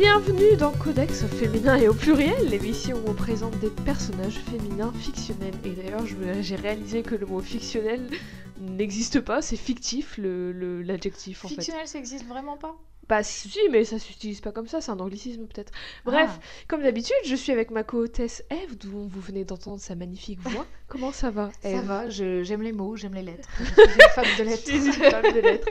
Bienvenue dans Codex féminin et au pluriel, l'émission où on présente des personnages féminins fictionnels. Et d'ailleurs, j'ai réalisé que le mot fictionnel n'existe pas, c'est fictif l'adjectif en fait. Fictionnel, ça existe vraiment pas? Bah si, mais ça s'utilise pas comme ça, c'est un anglicisme peut-être. Bref, Ah. comme d'habitude, je suis avec ma co-hôtesse Eve, dont vous venez d'entendre sa magnifique voix. Comment ça va, Ça Eve va, je- j'aime les mots, j'aime les lettres. Je suis une femme de une lettres. femme de lettres.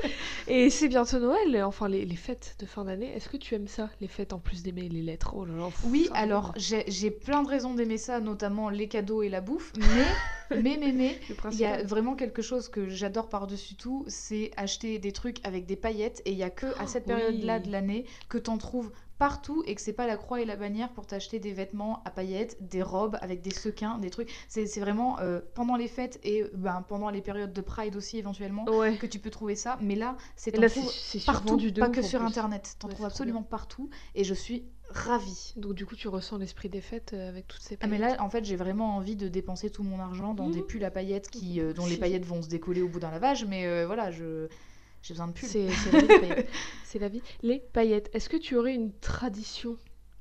Et c'est bientôt Noël, enfin les, les fêtes de fin d'année. Est-ce que tu aimes ça, les fêtes en plus d'aimer les lettres? Oh là là, pff, Oui, ça, alors j'ai plein de raisons d'aimer ça, notamment les cadeaux et la bouffe, mais, mais, mais, mais, il y a vraiment quelque chose que j'adore par-dessus tout, c'est acheter des trucs avec des paillettes, et il y a que à cette Oui. Période-là de l'année que t'en trouves partout et que c'est pas la croix et la bannière pour t'acheter des vêtements à paillettes, des robes avec des sequins, des trucs. C'est vraiment euh, pendant les fêtes et ben, pendant les périodes de Pride aussi éventuellement Ouais. que tu peux trouver ça, mais là c'est partout, de pas que sur plus. internet. T'en Ouais, trouves absolument partout et je suis ravie. Donc du coup, tu ressens l'esprit des fêtes euh, avec toutes ces Ah mais paillettes? là en fait j'ai vraiment envie de dépenser tout mon argent dans des pulls à paillettes qui euh, dont les paillettes vont se décoller au bout d'un lavage mais euh, voilà je j'ai besoin de pulls. C'est la vie, les paillettes. C'est la vie. Les paillettes. Est-ce que tu aurais une tradition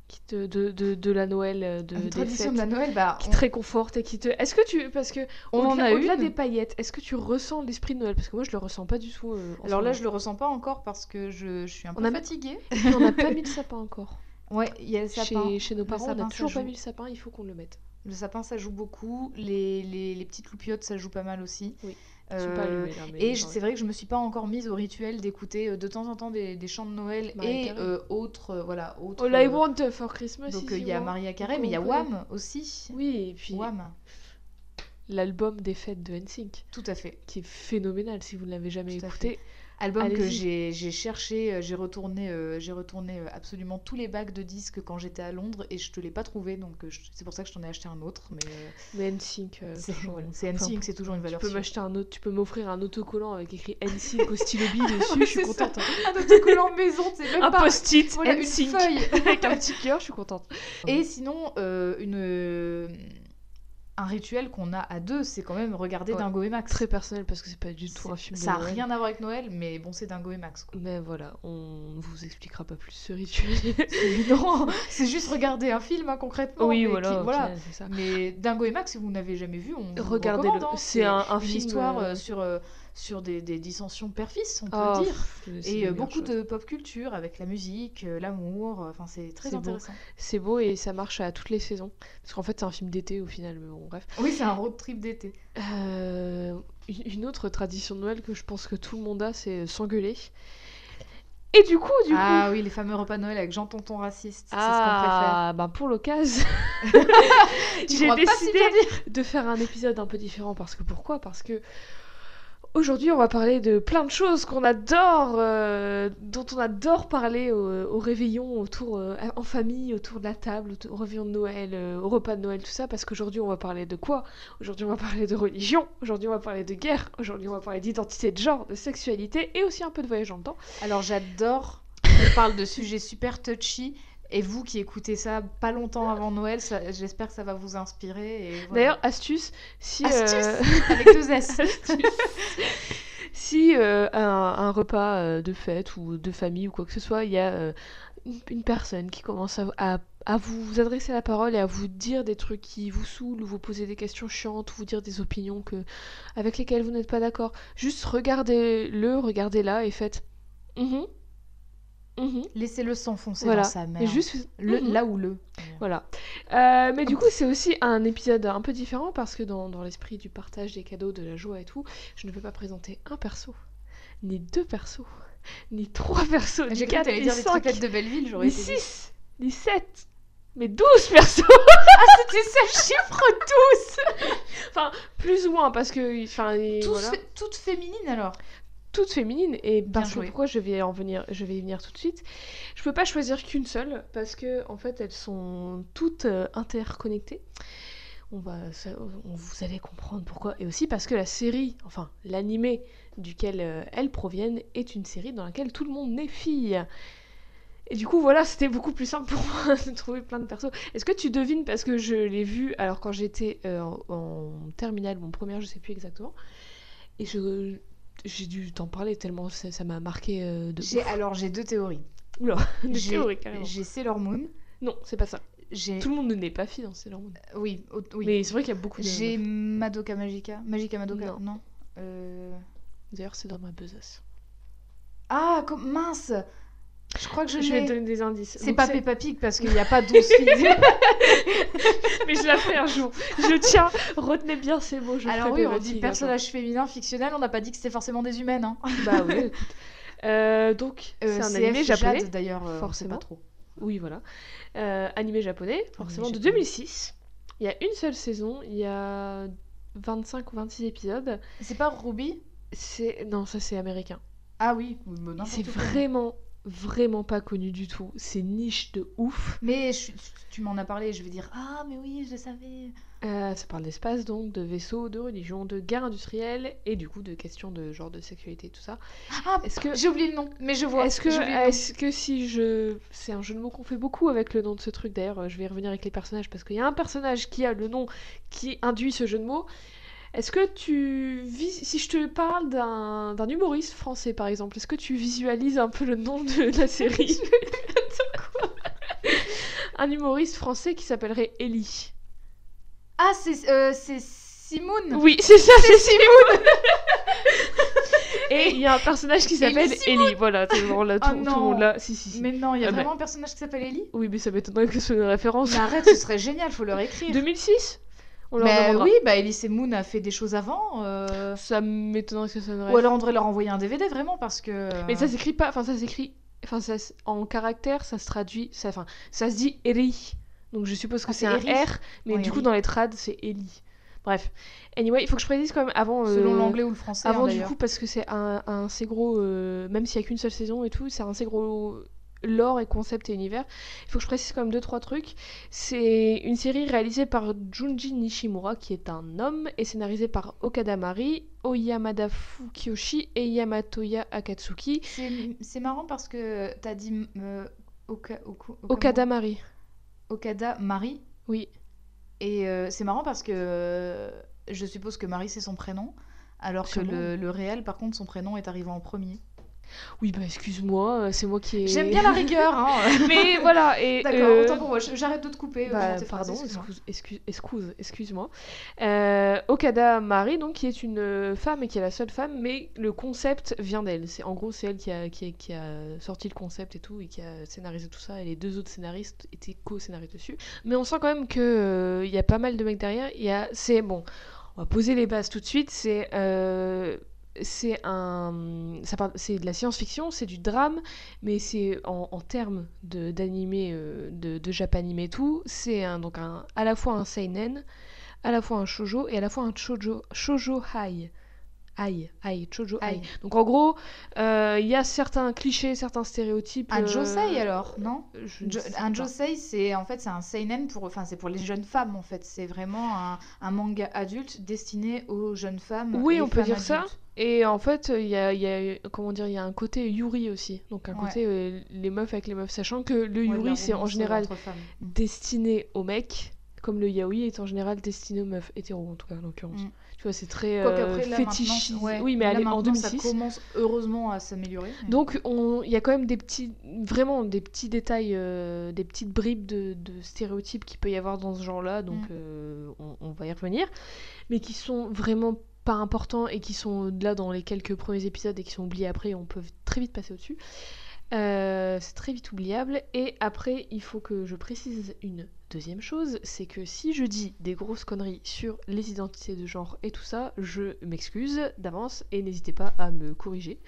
qui te, de, de, de la Noël, euh, de, Une des tradition fêtes, de la Noël bah qui on- te réconforte et qui te... Est-ce que tu... Parce que On en a au-delà des paillettes, est-ce que tu ressens l'esprit de Noël? Parce que moi, je le ressens pas du tout. euh, Alors là moment. je le ressens pas encore parce que je, je suis un On peu a- fatiguée. On n'a pas mis le sapin encore. Ouais il y a le sapin. Chez, chez nos parents, on n'a toujours pas mis le sapin, il faut qu'on le mette. Le sapin ça joue beaucoup. Les, les, les petites loupiottes ça joue pas mal aussi. Oui. Pas là, Et c'est vrai que je me suis pas encore mise au rituel d'écouter euh, de temps en temps des, des chants de Noël Maria et euh, autres euh, voilà autres. All I want for Christmas donc il y a. Maria Carey, mais il y a. Wham aussi. Oui, et puis Wham, l'album des fêtes de NSYNC, tout à fait. qui est phénoménal si vous ne l'avez jamais Tout écouté. Album que j'ai j'ai cherché, euh, j'ai retourné, euh, j'ai retourné euh, absolument tous les bacs de disques quand j'étais à Londres et je te l'ai pas trouvé, donc je- c'est pour ça que je t'en ai acheté un autre. Mais Mais NSYNC, euh, c'est toujours, ouais. c'est Enfin, NSYNC, c'est toujours une Tu valeur peux sûre. m'acheter un autre, tu peux m'offrir un autocollant avec écrit NSYNC au stylo bille dessus, je suis contente. hein. Un autocollant maison, c'est même Un pas post-it voilà, une NSYNC feuille. avec un petit cœur, je suis contente. Et sinon, euh, une un rituel qu'on a à deux, c'est quand même regarder Ouais. Dingo et Max. Très personnel parce que c'est pas du tout un film de Ça a Noël. rien à voir avec Noël, mais bon, c'est Dingo et Max. quoi. Mais voilà, on ne vous expliquera pas plus ce rituel. non, c'est juste regarder un film hein, concrètement. oui, mais voilà, qui- voilà. ça. Mais Dingo et Max, si vous n'avez jamais vu, on Regardez-le. hein. C'est un, un une film histoire euh, euh, sur, euh, sur des, des dissensions père-fils, on peut oh, le dire. pff, Et euh, beaucoup de pop culture avec la musique, euh, l'amour, euh, enfin c'est très intéressant. C'est beau et ça marche à toutes les saisons. Parce qu'en fait, c'est un film d'été au final, mais bon, bref. Oui, c'est un road trip d'été. Euh, une autre tradition de Noël que je pense que tout le monde a, c'est s'engueuler. Et du coup, du coup. Ah oui, les fameux repas de Noël avec Jean Tonton raciste, c'est ce qu'on préfère. Ah, ben pour l'occasion, j'ai si décidé de faire un épisode un peu différent parce que pourquoi? Parce que aujourd'hui on va parler de plein de choses qu'on adore, euh, dont on adore parler au, réveillon, autour, euh, en famille, autour de la table, au, réveillon de Noël, euh, au repas de Noël, tout ça. Parce qu'aujourd'hui on va parler de quoi? Aujourd'hui on va parler de religion, aujourd'hui on va parler de guerre, aujourd'hui on va parler d'identité de genre, de sexualité et aussi un peu de voyage le temps. Alors j'adore qu'on parle de sujets super touchy. Et vous qui écoutez ça pas longtemps avant Noël, j'espère que ça va vous inspirer. voilà. D'ailleurs, astuce, si... Astuce euh, avec deux S. si euh, un, un repas euh, de fête ou de famille ou quoi que ce soit, il y a euh, une, une personne qui commence à, à- à vous adresser la parole et à vous dire des trucs qui vous saoulent ou vous poser des questions chiantes ou vous dire des opinions que, avec lesquelles vous n'êtes pas d'accord, juste regardez-le, regardez-la et faites Mhm. Mhm. Laissez-le s'enfoncer Voilà. dans sa mère. Et juste le, Mhm. là où le. Voilà. Euh, mais du coup, c'est aussi un épisode un peu différent parce que dans, dans l'esprit du partage des cadeaux, de la joie et tout, je ne peux pas présenter un perso, ni deux persos, ni trois persos, ni J'ai cru que quatre, ni dire cinq, de Belleville, j'aurais ni été six, ni sept, mais douze persos C'était ça chiffre tous Enfin, plus ou moins parce que... Enfin, Tous voilà. fé- Toutes féminines alors toutes féminines. Et parce que pourquoi je vais en venir je vais y venir tout de suite? Je peux pas choisir qu'une seule parce que en fait elles sont toutes euh, interconnectées. On va ça- on- vous allez comprendre pourquoi. Et aussi parce que la série enfin l'animé duquel euh, elles proviennent est une série dans laquelle tout le monde naît fille. Et du coup voilà c'était beaucoup plus simple pour moi de trouver plein de persos. Est-ce que tu devines parce que je l'ai vu alors quand j'étais euh, en, en terminale mon première je sais plus exactement et je j'ai dû t'en parler tellement ça m'a marqué euh, de alors j'ai deux théories. Oula, J'ai théories carrément. j'ai Sailor Moon. Non, c'est pas ça. Tout le monde ne naît pas fille dans Sailor Moon. Oui, oui. Mais c'est vrai qu'il y a beaucoup de. J'ai Madoka Magica. Magica Madoka, Non. non, Euh, D'ailleurs, c'est dans ma besace. Ah, comme... mince Je crois que je, Je vais te donner des indices. C'est pas Peppa Pig parce qu'il n'y a pas 12 filles. Mais je la ferai un jour. Je tiens, retenez bien ces mots. Je Alors oui, on dit personnage féminin fictionnel, on n'a pas dit que c'était forcément des humaines. Hein. Bah oui. Euh, donc, Euh, c'est un animé japonais. D'ailleurs, euh, forcément. pas trop. Oui, voilà. Animé japonais, forcément, de japonais. 2006. Il y a une seule saison, il y a 25 ou 26 épisodes. C'est pas Ruby? C'est non, ça c'est américain. Ah oui, C'est vraiment, vraiment pas connu du tout. C'est niche de ouf. Mais je- tu m'en as parlé, je vais dire Ah, mais oui, je le savais. Euh, ça parle d'espace, donc de vaisseaux, de religion, de guerre industrielle et du coup de questions de genre de sexualité, tout ça. Ah, Est-ce que j'ai oublié le nom, mais je vois. Est-ce que, est-ce que si je... C'est un jeu de mots qu'on fait beaucoup avec le nom de ce truc, d'ailleurs euh, je vais y revenir avec les personnages, parce qu'il y a un personnage qui a le nom qui induit ce jeu de mots. Est-ce que tu... vis- Si je te parle d'un humoriste français, par exemple, est-ce que tu visualises un peu le nom de la série? Un humoriste français qui s'appellerait Ellie. Ah, c'est euh, c'est Simone Oui, c'est ça, c'est Simone Et il y a un personnage qui s'appelle Ellie. Voilà, tout le monde là, Oh tout, le monde là, si, si, si. Mais non, il y a Ah, vraiment un personnage qui s'appelle Ellie? Oui, mais ça m'étonnerait que ce soit une référence. Mais arrête, ce serait génial, faut leur écrire. 2006 On leur Bah demandera. oui, bah Elise Moon a fait des choses avant. euh, Ça m'étonnerait que ça une Ou alors on devrait leur envoyer un DVD vraiment parce que. Mais ça s'écrit pas, enfin ça s'écrit, enfin ça s- en caractère, ça se traduit, ça, enfin ça se dit Eri. Donc je suppose que Ah, c'est c'est un Eri R, mais Ouais, du coup Eri. dans les trades c'est Ellie. Bref. Anyway, il faut que je précise quand même avant. euh, Selon l'anglais ou le français. Avant hein, du d'ailleurs. coup parce que c'est un, un assez gros, euh, même s'il y a qu'une seule saison et tout, c'est un assez gros lore et concept et univers. Il faut que je précise quand même deux trois trucs. C'est une série réalisée par Junji Nishimura qui est un homme et scénarisée par Okada Mari, Oyamada Fukiyoshi et Yamatoya Akatsuki. C'est- marrant parce que t'as dit. euh, Oka- Oku- Okamu- Okada Mari. Okada Marie. Oui. Et euh, c'est marrant parce que euh, je suppose que Marie c'est son prénom. Alors que le, le réel, par contre, son prénom est arrivé en premier. Oui, bah excuse-moi, euh, c'est moi qui ai. J'aime bien la rigueur, hein. Mais voilà, et. D'accord, euh, autant pour moi, j'arrête de te couper. Bah, pardon, excuse-moi. excuse, excuse, excuse, excuse-moi. Euh, Okada Mari, donc, qui est une femme et qui est la seule femme, mais le concept vient d'elle. C'est en gros, c'est elle qui a, qui, a, qui a sorti le concept et tout, et qui a scénarisé tout ça. Et les deux autres scénaristes étaient co-scénaristes dessus. Mais on sent quand même que euh, il y a pas mal de mecs derrière. Il y a, c'est bon. On va poser les bases tout de suite. C'est euh, c'est un, c'est de la science-fiction, c'est du drame, mais c'est en, termes de d'animé, euh, de, de et tout, c'est un, donc un, à la fois un seinen, à la fois un shoujo et à la fois un shoujo, shoujo high. Aïe, aïe, high. Aïe. Donc en gros, euh, il y a certains clichés, certains stéréotypes. Un euh, josei alors, non Jo- un josei, c'est en fait c'est un seinen pour, enfin c'est pour les jeunes femmes en fait. C'est vraiment un, un manga adulte destiné aux jeunes femmes. Oui, on peut dire ça. Et en fait, il y a, il y a- comment dire, il y a un côté yuri aussi. Donc un Ouais. côté euh, les meufs avec les meufs, sachant que le Ouais, yuri c'est en général destiné aux mecs, comme le yaoi est en général destiné aux meufs hétéros en tout cas en l'occurrence. Mm. Tu vois, c'est très euh, fétichisé. ouais, oui, mais là, est en maintenant, ça 2006. commence heureusement à s'améliorer. mais- Donc on- il y a quand même des petits, vraiment des petits détails, euh, des petites bribes de, de stéréotypes qu'il peut y avoir dans ce genre-là, donc Mm. euh, on, on va y revenir, mais qui sont vraiment pas importants et qui sont là dans les quelques premiers épisodes et qui sont oubliés après, on peut très vite passer au-dessus. Euh, c'est très vite oubliable. Et après, il faut que je précise une deuxième chose, c'est que si je dis des grosses conneries sur les identités de genre et tout ça, je m'excuse d'avance et n'hésitez pas à me corriger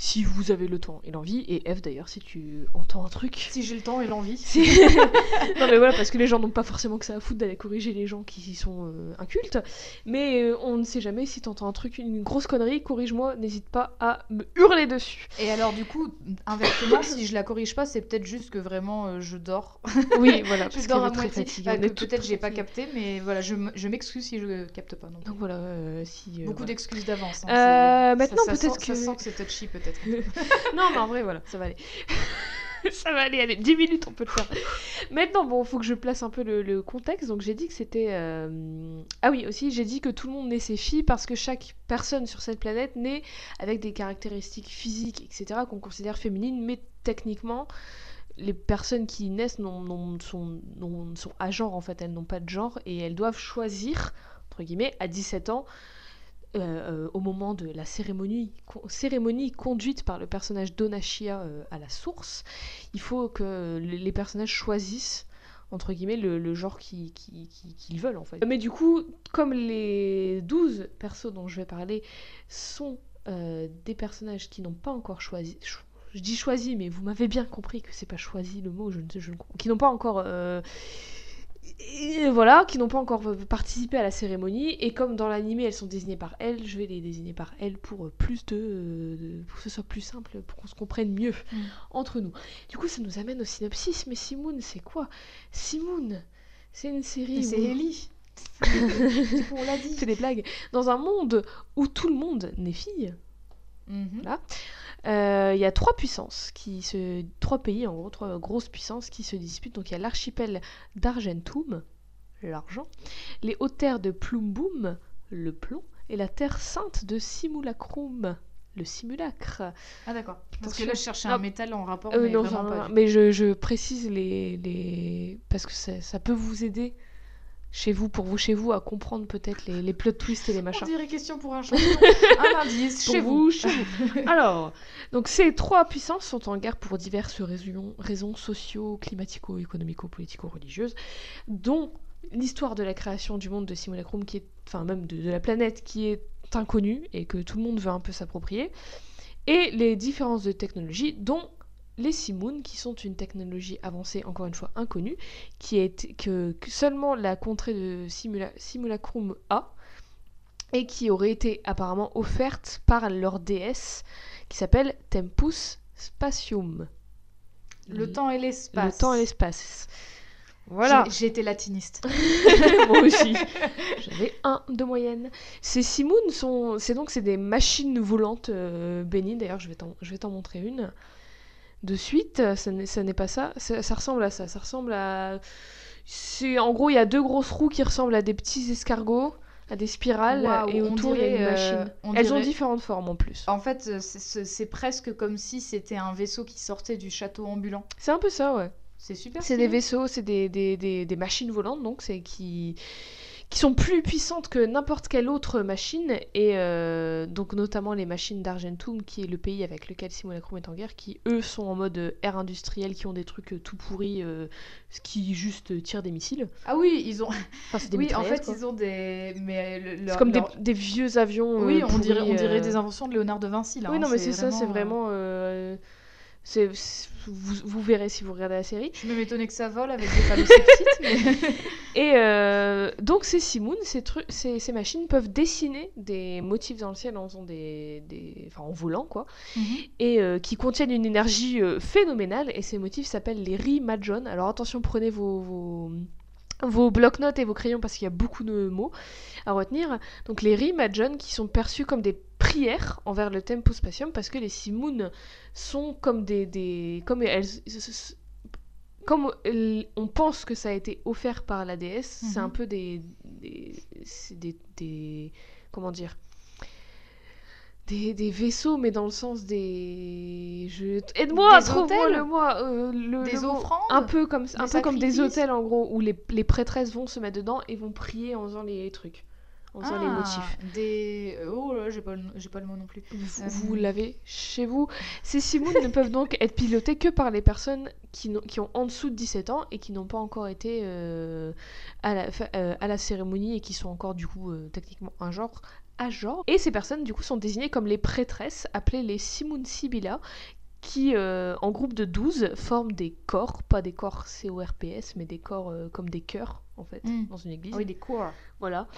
si vous avez le temps et l'envie. Et Eve d'ailleurs, si tu entends un truc. Si j'ai le temps et l'envie. Si- non mais voilà, parce que les gens n'ont pas forcément que ça à foutre d'aller corriger les gens qui sont euh, incultes. Mais euh, on ne sait jamais si t'entends un truc, une grosse connerie, corrige-moi, n'hésite pas à me hurler dessus. Et alors du coup, inversement, si je la corrige pas, c'est peut-être juste que vraiment euh, je dors. Oui, voilà, je parce dors qu'elle à moitié. Ah, toutes peut-être j'ai pas capté, mais voilà, je m'excuse si je capte pas. Non. Donc voilà, euh, si. euh, Beaucoup d'excuses d'avance. hein, Euh, maintenant, ça- ça peut-être que- ça sent que c'est touchy peut-être. Non, mais en vrai, voilà, ça va aller. ça va aller, allez, 10 minutes, on peut le faire. Maintenant, bon, faut que je place un peu le, le contexte. Donc, j'ai dit que c'était. euh, Ah oui, aussi, j'ai dit que tout le monde naît ses filles parce que chaque personne sur cette planète naît avec des caractéristiques physiques, etc., qu'on considère féminines, mais techniquement, les personnes qui naissent n'ont- sont, à genre en fait, elles n'ont pas de genre et elles doivent choisir, entre guillemets, à 17 ans, euh, euh, au moment de la cérémonie, co- cérémonie conduite par le personnage d'Onashia euh, à la source, il faut que le- les personnages choisissent entre guillemets le, genre qui- qui- qui- qu'ils veulent en fait. Mais du coup, comme les 12 persos dont je vais parler sont des personnages qui n'ont pas encore choisi. cho- Je dis choisi, mais vous m'avez bien compris que c'est pas choisi le mot, je ne sais, je ne- qui n'ont pas encore. euh, et voilà, qui n'ont pas encore participé à la cérémonie, et comme dans l'animé elles sont désignées par elle, je vais les désigner par elle pour euh, plus de, de- pour que ce soit plus simple, pour qu'on se comprenne mieux Mm. entre nous. Du coup, ça nous amène au synopsis. Mais Simoun, c'est quoi? Simoun, c'est une série c'est Ellie. on l'a dit. fait des blagues dans un monde où tout le monde naît fille. Mhm. Euh, Il y a trois puissances, qui se... trois pays en gros, trois grosses puissances qui se disputent. Donc il y a l'archipel d'Argentum, l'argent, les hautes terres de Plumbum, le plomb, et la terre sainte de Simulacrum, le simulacre. Ah d'accord. Parce que là, je cherchais Non. un métal en rapport, Euh, mais non, vraiment pas. mais je, je précise les, les... parce que ça, ça peut vous aider chez vous, pour vous chez vous, à comprendre peut-être les, les plot twists et les On machins. dirait question pour un champion. un indice chez vous, vous. chez vous. Alors, donc ces trois puissances sont en guerre pour diverses raisons, raisons socio, climatico, économico, politico, religieuses, dont l'histoire de la création du monde de Simulacrum, qui est, enfin même de, de la planète, qui est inconnue et que tout le monde veut un peu s'approprier, et les différences de technologie, dont les Simoun, qui sont une technologie avancée, encore une fois inconnue, qui est que, que seulement la contrée de Simula- Simulacrum a, et qui aurait été apparemment offerte par leur déesse, qui s'appelle Tempus Spatium. Le temps et l'espace. Le temps et l'espace. Voilà. Été latiniste. Moi aussi. J'avais un de moyenne. Ces Simoun sont, c'est donc c'est des machines volantes euh, bénies. D'ailleurs, je vais t'en, je vais t'en montrer une de suite. Ça n'est, ça n'est pas ça. ça. ça ressemble à ça. Ça ressemble à, c'est en gros il y a deux grosses roues qui ressemblent à des petits escargots, à des spirales, et autour il y a une euh, machine. on Elles ont différentes formes en plus. En fait, euh, c'est- presque comme si c'était un vaisseau qui sortait du château ambulant. C'est un peu ça, ouais. C'est super. C'est des vaisseaux, c'est des, des, des, des machines volantes, donc c'est qui, qui sont plus puissantes que n'importe quelle autre machine, et euh, donc notamment les machines d'Argentum, qui est le pays avec lequel Simulacrum est en guerre, qui eux sont en mode euh, ère industrielle, qui ont des trucs euh, tout pourris, euh, qui juste euh, tirent des missiles. Ah oui, ils ont. Enfin, c'est des Oui, en fait, quoi. ils ont des. Mais le- C'est comme des, leur- des vieux avions. Oui, euh, on dirait, on pourris, dirait euh, des inventions de Léonard de Vinci là. Oui, hein, non, mais c'est ça, c'est euh, vraiment. euh, c'est- vous, vous verrez si vous regardez la série. Je me m'étonnais que ça vole avec des phalocéptites, mais. Et euh, donc ces Simoun, ces, tru- ces, ces machines peuvent dessiner des motifs dans le ciel en faisant des, des- enfin en volant quoi, Mhm. et euh, qui contiennent une énergie euh, phénoménale. Et ces motifs s'appellent les Rimajon. Alors attention, prenez vos, vos, vos bloc-notes et vos crayons parce qu'il y a beaucoup de mots à retenir. Donc les Rimajon qui sont perçus comme des prières envers le Tempo Spatium parce que les Simoun sont comme des, des comme elles comme on pense que ça a été offert par la déesse, c'est Mhm. un peu des, des, des- comment dire des, des vaisseaux, mais dans le sens des. Je... Aide-moi, trouve-moi le moi. euh, le, Des le offrandes Un peu comme un Des peu comme des hôtels en gros où les, les prêtresses vont se mettre dedans et vont prier en faisant les trucs, en faisant les Ah, motifs. Des. Oh là, j'ai pas, le... pas le mot non plus. Vous, Euh, vous l'avez chez vous. Ces Simoun ne peuvent donc être pilotés que par les personnes qui, n'ont- qui ont en dessous de 17 ans et qui n'ont pas encore été euh, à, la, euh, à la cérémonie et qui sont encore du coup euh, techniquement un genre à genre. Et ces personnes du coup sont désignées comme les prêtresses, appelées les Simoun Sibila, qui euh, en groupe de 12 forment des corps, pas des corps C-O-R-P-S, mais des corps euh, comme des cœurs en fait, Mm. dans une église. Ah oui, des cours. Voilà.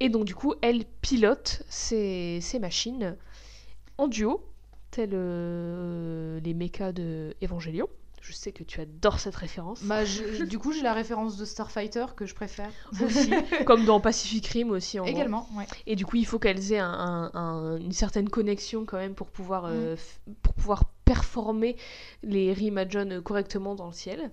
Et donc, du coup, elle pilote ces, ces machines en duo, tels euh, les mechas de Evangelion. Je sais que tu adores cette référence. Bah, je- du coup, j'ai la référence de Starfighter que je préfère. Aussi, comme dans Pacific Rim aussi. En. Également, ouais. Et du coup, il faut qu'elles aient un- un- un- une certaine connexion quand même pour pouvoir, euh, f- pour pouvoir performer les Rimajon correctement dans le ciel.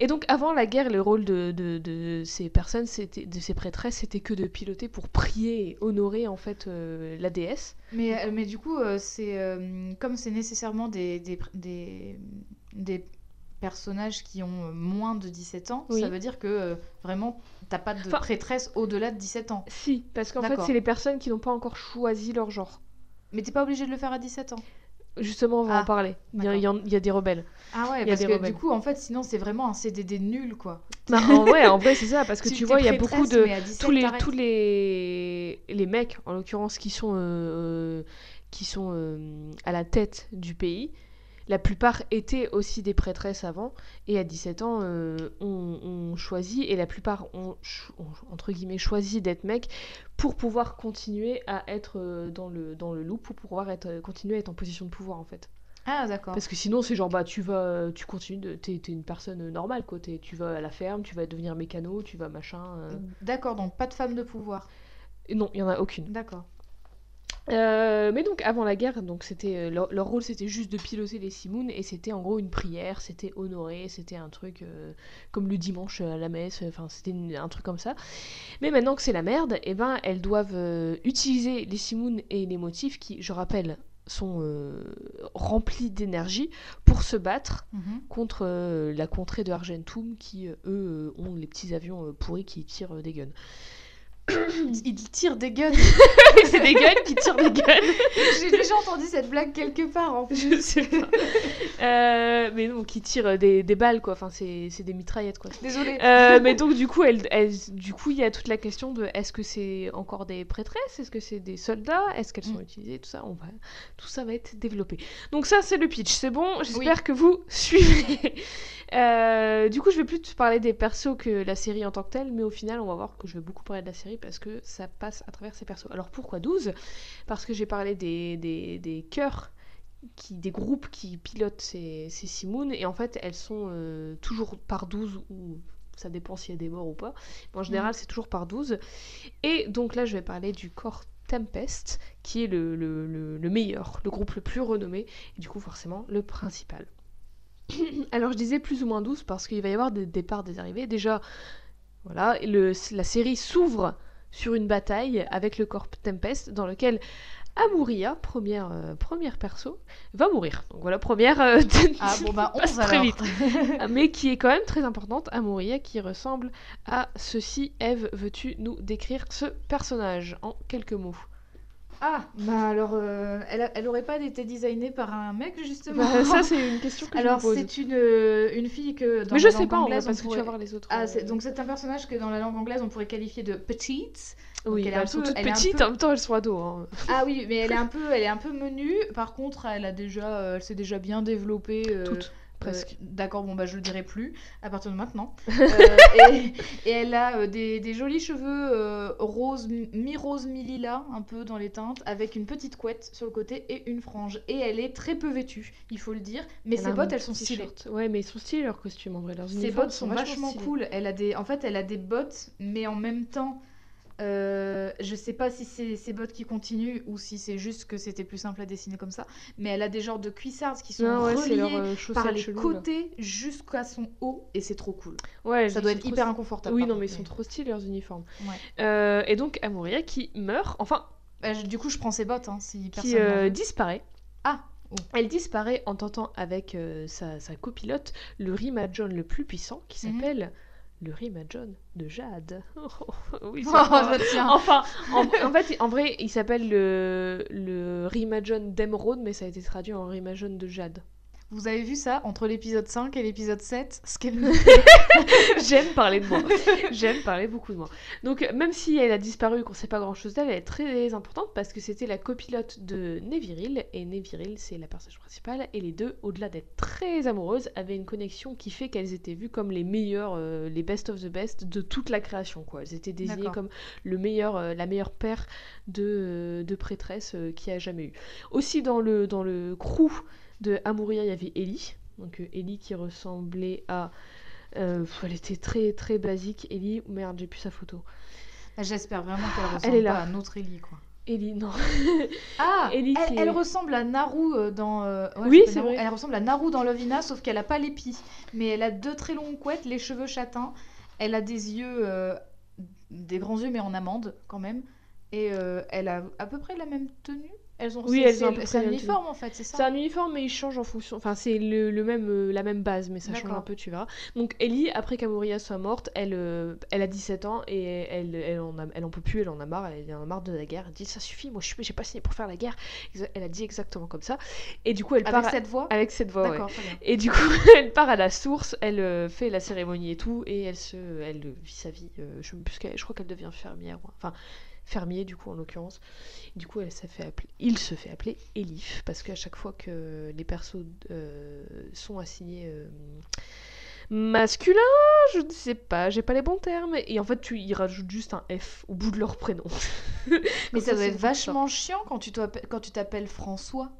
Et donc avant la guerre, le rôle de, de, de ces personnes, de ces prêtresses, c'était que de piloter pour prier et honorer en fait euh, la déesse. Mais, euh, mais du coup, euh, c'est euh, comme c'est nécessairement des, des, des, des personnages qui ont euh, moins de 17 ans, Oui. ça veut dire que euh, vraiment, t'as pas de Enfin- prêtresse au-delà de 17 ans. Si, parce qu'en fait, c'est les personnes qui n'ont pas encore choisi leur genre. Mais t'es pas obligé de le faire à 17 ans. Justement, on va Ah, en parler. Il y, a, il y a des rebelles. Ah ouais, parce que rebelles. du coup, en fait, sinon, c'est vraiment un CDD nul, quoi. Bah, en, ouais, en vrai, c'est ça, parce que tu, vois, il y a beaucoup de. mais à 17, tous les tous les les mecs en l'occurrence qui sont euh, euh, qui sont euh, à la tête du pays la plupart étaient aussi des prêtresses avant et à 17 ans euh, ont, ont choisi et la plupart ont, entre guillemets choisi d'être mecs pour pouvoir continuer à être euh, dans le dans le loup pour pouvoir être euh, continuer à être en position de pouvoir en fait Ah, d'accord. parce que sinon c'est genre bah tu vas tu continues de t'es t'es une personne normale quoi T'es- tu vas à la ferme tu vas devenir mécano tu vas machin euh. D'accord, donc pas de femme de pouvoir. Non il y en a aucune D'accord. Euh, mais donc avant la guerre, donc c'était euh, leur, leur rôle c'était juste de piloter les Simoun et c'était en gros une prière, c'était honoré, c'était un truc euh, comme le dimanche à la messe, enfin c'était un truc comme ça. Mais maintenant que c'est la merde, et ben elles doivent euh, utiliser les Simoun et les motifs qui, je rappelle, sont remplis d'énergie pour se battre Mhm. contre la contrée de Argentum qui eux ont les petits avions pourris qui tirent des guns. Il tire des guns. c'est des guns qui tirent des guns. J'ai déjà entendu cette blague quelque part en plus. Je sais pas. Euh, mais non, qui tire des, des balles, quoi. Enfin, c'est c'est des mitraillettes, quoi. Désolée. Euh, mais donc, du coup, elle, elle- du coup, il y a toute la question de est-ce que c'est encore des prêtresses? Est-ce que c'est des soldats? Est-ce qu'elles sont Mm. utilisées? Tout ça, on va, tout ça va être développé. Donc ça, c'est le pitch. C'est bon? J'espère Oui. que vous suivez. Euh, du coup, je vais plus te parler des persos que la série en tant que telle, mais au final, on va voir que je vais beaucoup parler de la série parce que ça passe à travers ces persos. Alors pourquoi 12 Parce que j'ai parlé des, des, des chœurs, qui, des groupes qui pilotent ces, ces et en fait, elles sont euh, toujours par 12 ou ça dépend s'il y a des morts ou pas. Mais en général, c'est toujours par 12. Et donc là, je vais parler du corps Tempest, qui est le, le- le- le meilleur, le groupe le plus renommé, et du coup, forcément, le principal. Alors, je disais plus ou moins 12 parce qu'il va y avoir des départs, des arrivées. Déjà, voilà, le- la série s'ouvre sur une bataille avec le corps Tempest, dans lequel Amuria, première, euh, première perso, va mourir. Donc voilà, première. euh, Ah bon bah passe 11 très vite. Mais qui est quand même très importante, Amuria, qui ressemble à ceci. Eve, veux-tu nous décrire ce personnage en quelques mots? Ah bah alors euh, elle, elle aurait pas été designée par un mec justement. Bah, Ça, c'est une question que alors je me pose. c'est une, euh, une fille que dans Mais la je sais langue pas, anglaise, parce que tu vas voir les autres. Ah, euh, donc c'est un personnage que dans la langue anglaise on pourrait qualifier de petite. oui, elle est bah, elles sont peu- toutes elle est un petites, peu- en même temps elles sont ados. hein. Ah oui, mais elle est un peu, elle est un peu menue. Par contre, elle a déjà, euh, elle s'est déjà bien développée. Toutes, presque. euh, D'accord, bon bah je le dirai plus à partir de maintenant. Euh, et, et elle a euh, des, des jolis cheveux rose, mi-rose, mi-lilas, un peu dans les teintes, avec une petite couette sur le côté et une frange. Et elle est très peu vêtue, il faut le dire. Mais Elle ses bottes, elles sont stylées. Ouais, mais ils sont stylés leurs costumes en vrai. Leurs Ses bottes sont vachement stylés. cool. Elle a des, en fait, elle a des bottes, mais en même temps, euh, je sais pas si c'est ces bottes qui continuent ou si c'est juste que c'était plus simple à dessiner comme ça. Mais elle a des genres de cuissards qui sont ouais, reliés leurs euh, par les côtés jusqu'à son haut et c'est trop cool. Ouais, Ça doit être hyper inconfortable. Oui, non, mais ils sont trop stylés leurs uniformes. Ouais. Euh, et donc Amuria qui meurt, enfin Bah, je- du coup, je prends ses bottes hein, si qui disparaît. Ah, oh. Elle disparaît en tentant avec sa, sa copilote le Rimajon le plus puissant qui Mhm. s'appelle le Rimajon de Jade. oui, Oh, bah, tiens. Enfin, en, en fait, en vrai, il s'appelle le, le Rimajon d'Emeraude, mais ça a été traduit en Rimajon de Jade. Vous avez vu ça entre l'épisode 5 et l'épisode 7 Ce qu'elle nous J'aime parler de moi. J'aime parler beaucoup de moi. Donc, même si elle a disparu, qu'on sait pas grand chose d'elle, elle est très importante parce que c'était la copilote de Neviril. Et Neviril, c'est la personnage principale. Et les deux, au-delà d'être très amoureuses, avaient une connexion qui fait qu'elles étaient vues comme les meilleures, euh, les best of the best de toute la création. Quoi. Elles étaient désignées comme le meilleur, euh, la meilleure paire de, de prêtresses euh, qu'il y a jamais eu. Aussi, dans le, dans le crew de Amuria, il y avait Ellie. Donc, euh, Ellie qui ressemblait à. Euh, elle était très très basique, Ellie. Merde, j'ai plus sa photo. J'espère vraiment qu'elle ressemble Elle est là. pas à notre Ellie, quoi. Ellie, non. Ah, Ellie elle, qui est- elle ressemble à Naru euh, dans. euh, ouais, Oui, c'est vrai. Elle ressemble à Naru dans Lovina, sauf qu'elle a pas l'épi. Mais elle a deux très longues couettes, les cheveux châtains. Elle a des yeux, euh, des grands yeux, mais en amande quand même. Et euh, elle a à peu près la même tenue. Elles ont. Oui, c'est- elles ont c'est- C'est un uniforme en fait, c'est C'est ça. un uniforme, mais il change en fonction. Enfin, c'est le, le même, euh, la même base, mais ça change un peu, tu verras. Donc, Ellie, après qu'Amoria soit morte, elle, euh, elle a 17 ans et elle, elle, en a, elle en peut plus, elle en a marre, elle en a marre de la guerre. Elle dit Ça suffit, moi je suis- j'ai pas signé pour faire la guerre. Elle a dit exactement comme ça. Et du coup, elle Avec part. à- cette voix. Avec cette voix, ouais. Et du coup, elle part à la source, elle euh, fait la cérémonie et tout, et elle se, elle vit sa vie. je, je crois qu'elle devient fermière, enfin fermier du coup en l'occurrence. Du coup, elle fait appeler, il se fait appeler Elif parce qu'à chaque fois que les persos euh, sont assignés euh, masculins, je ne sais pas, j'ai pas les bons termes, et en fait, tu y rajoutes juste un F au bout de leur prénom. Mais Comme ça doit être vachement chiant quand tu t'appelles- quand tu t'appelles François.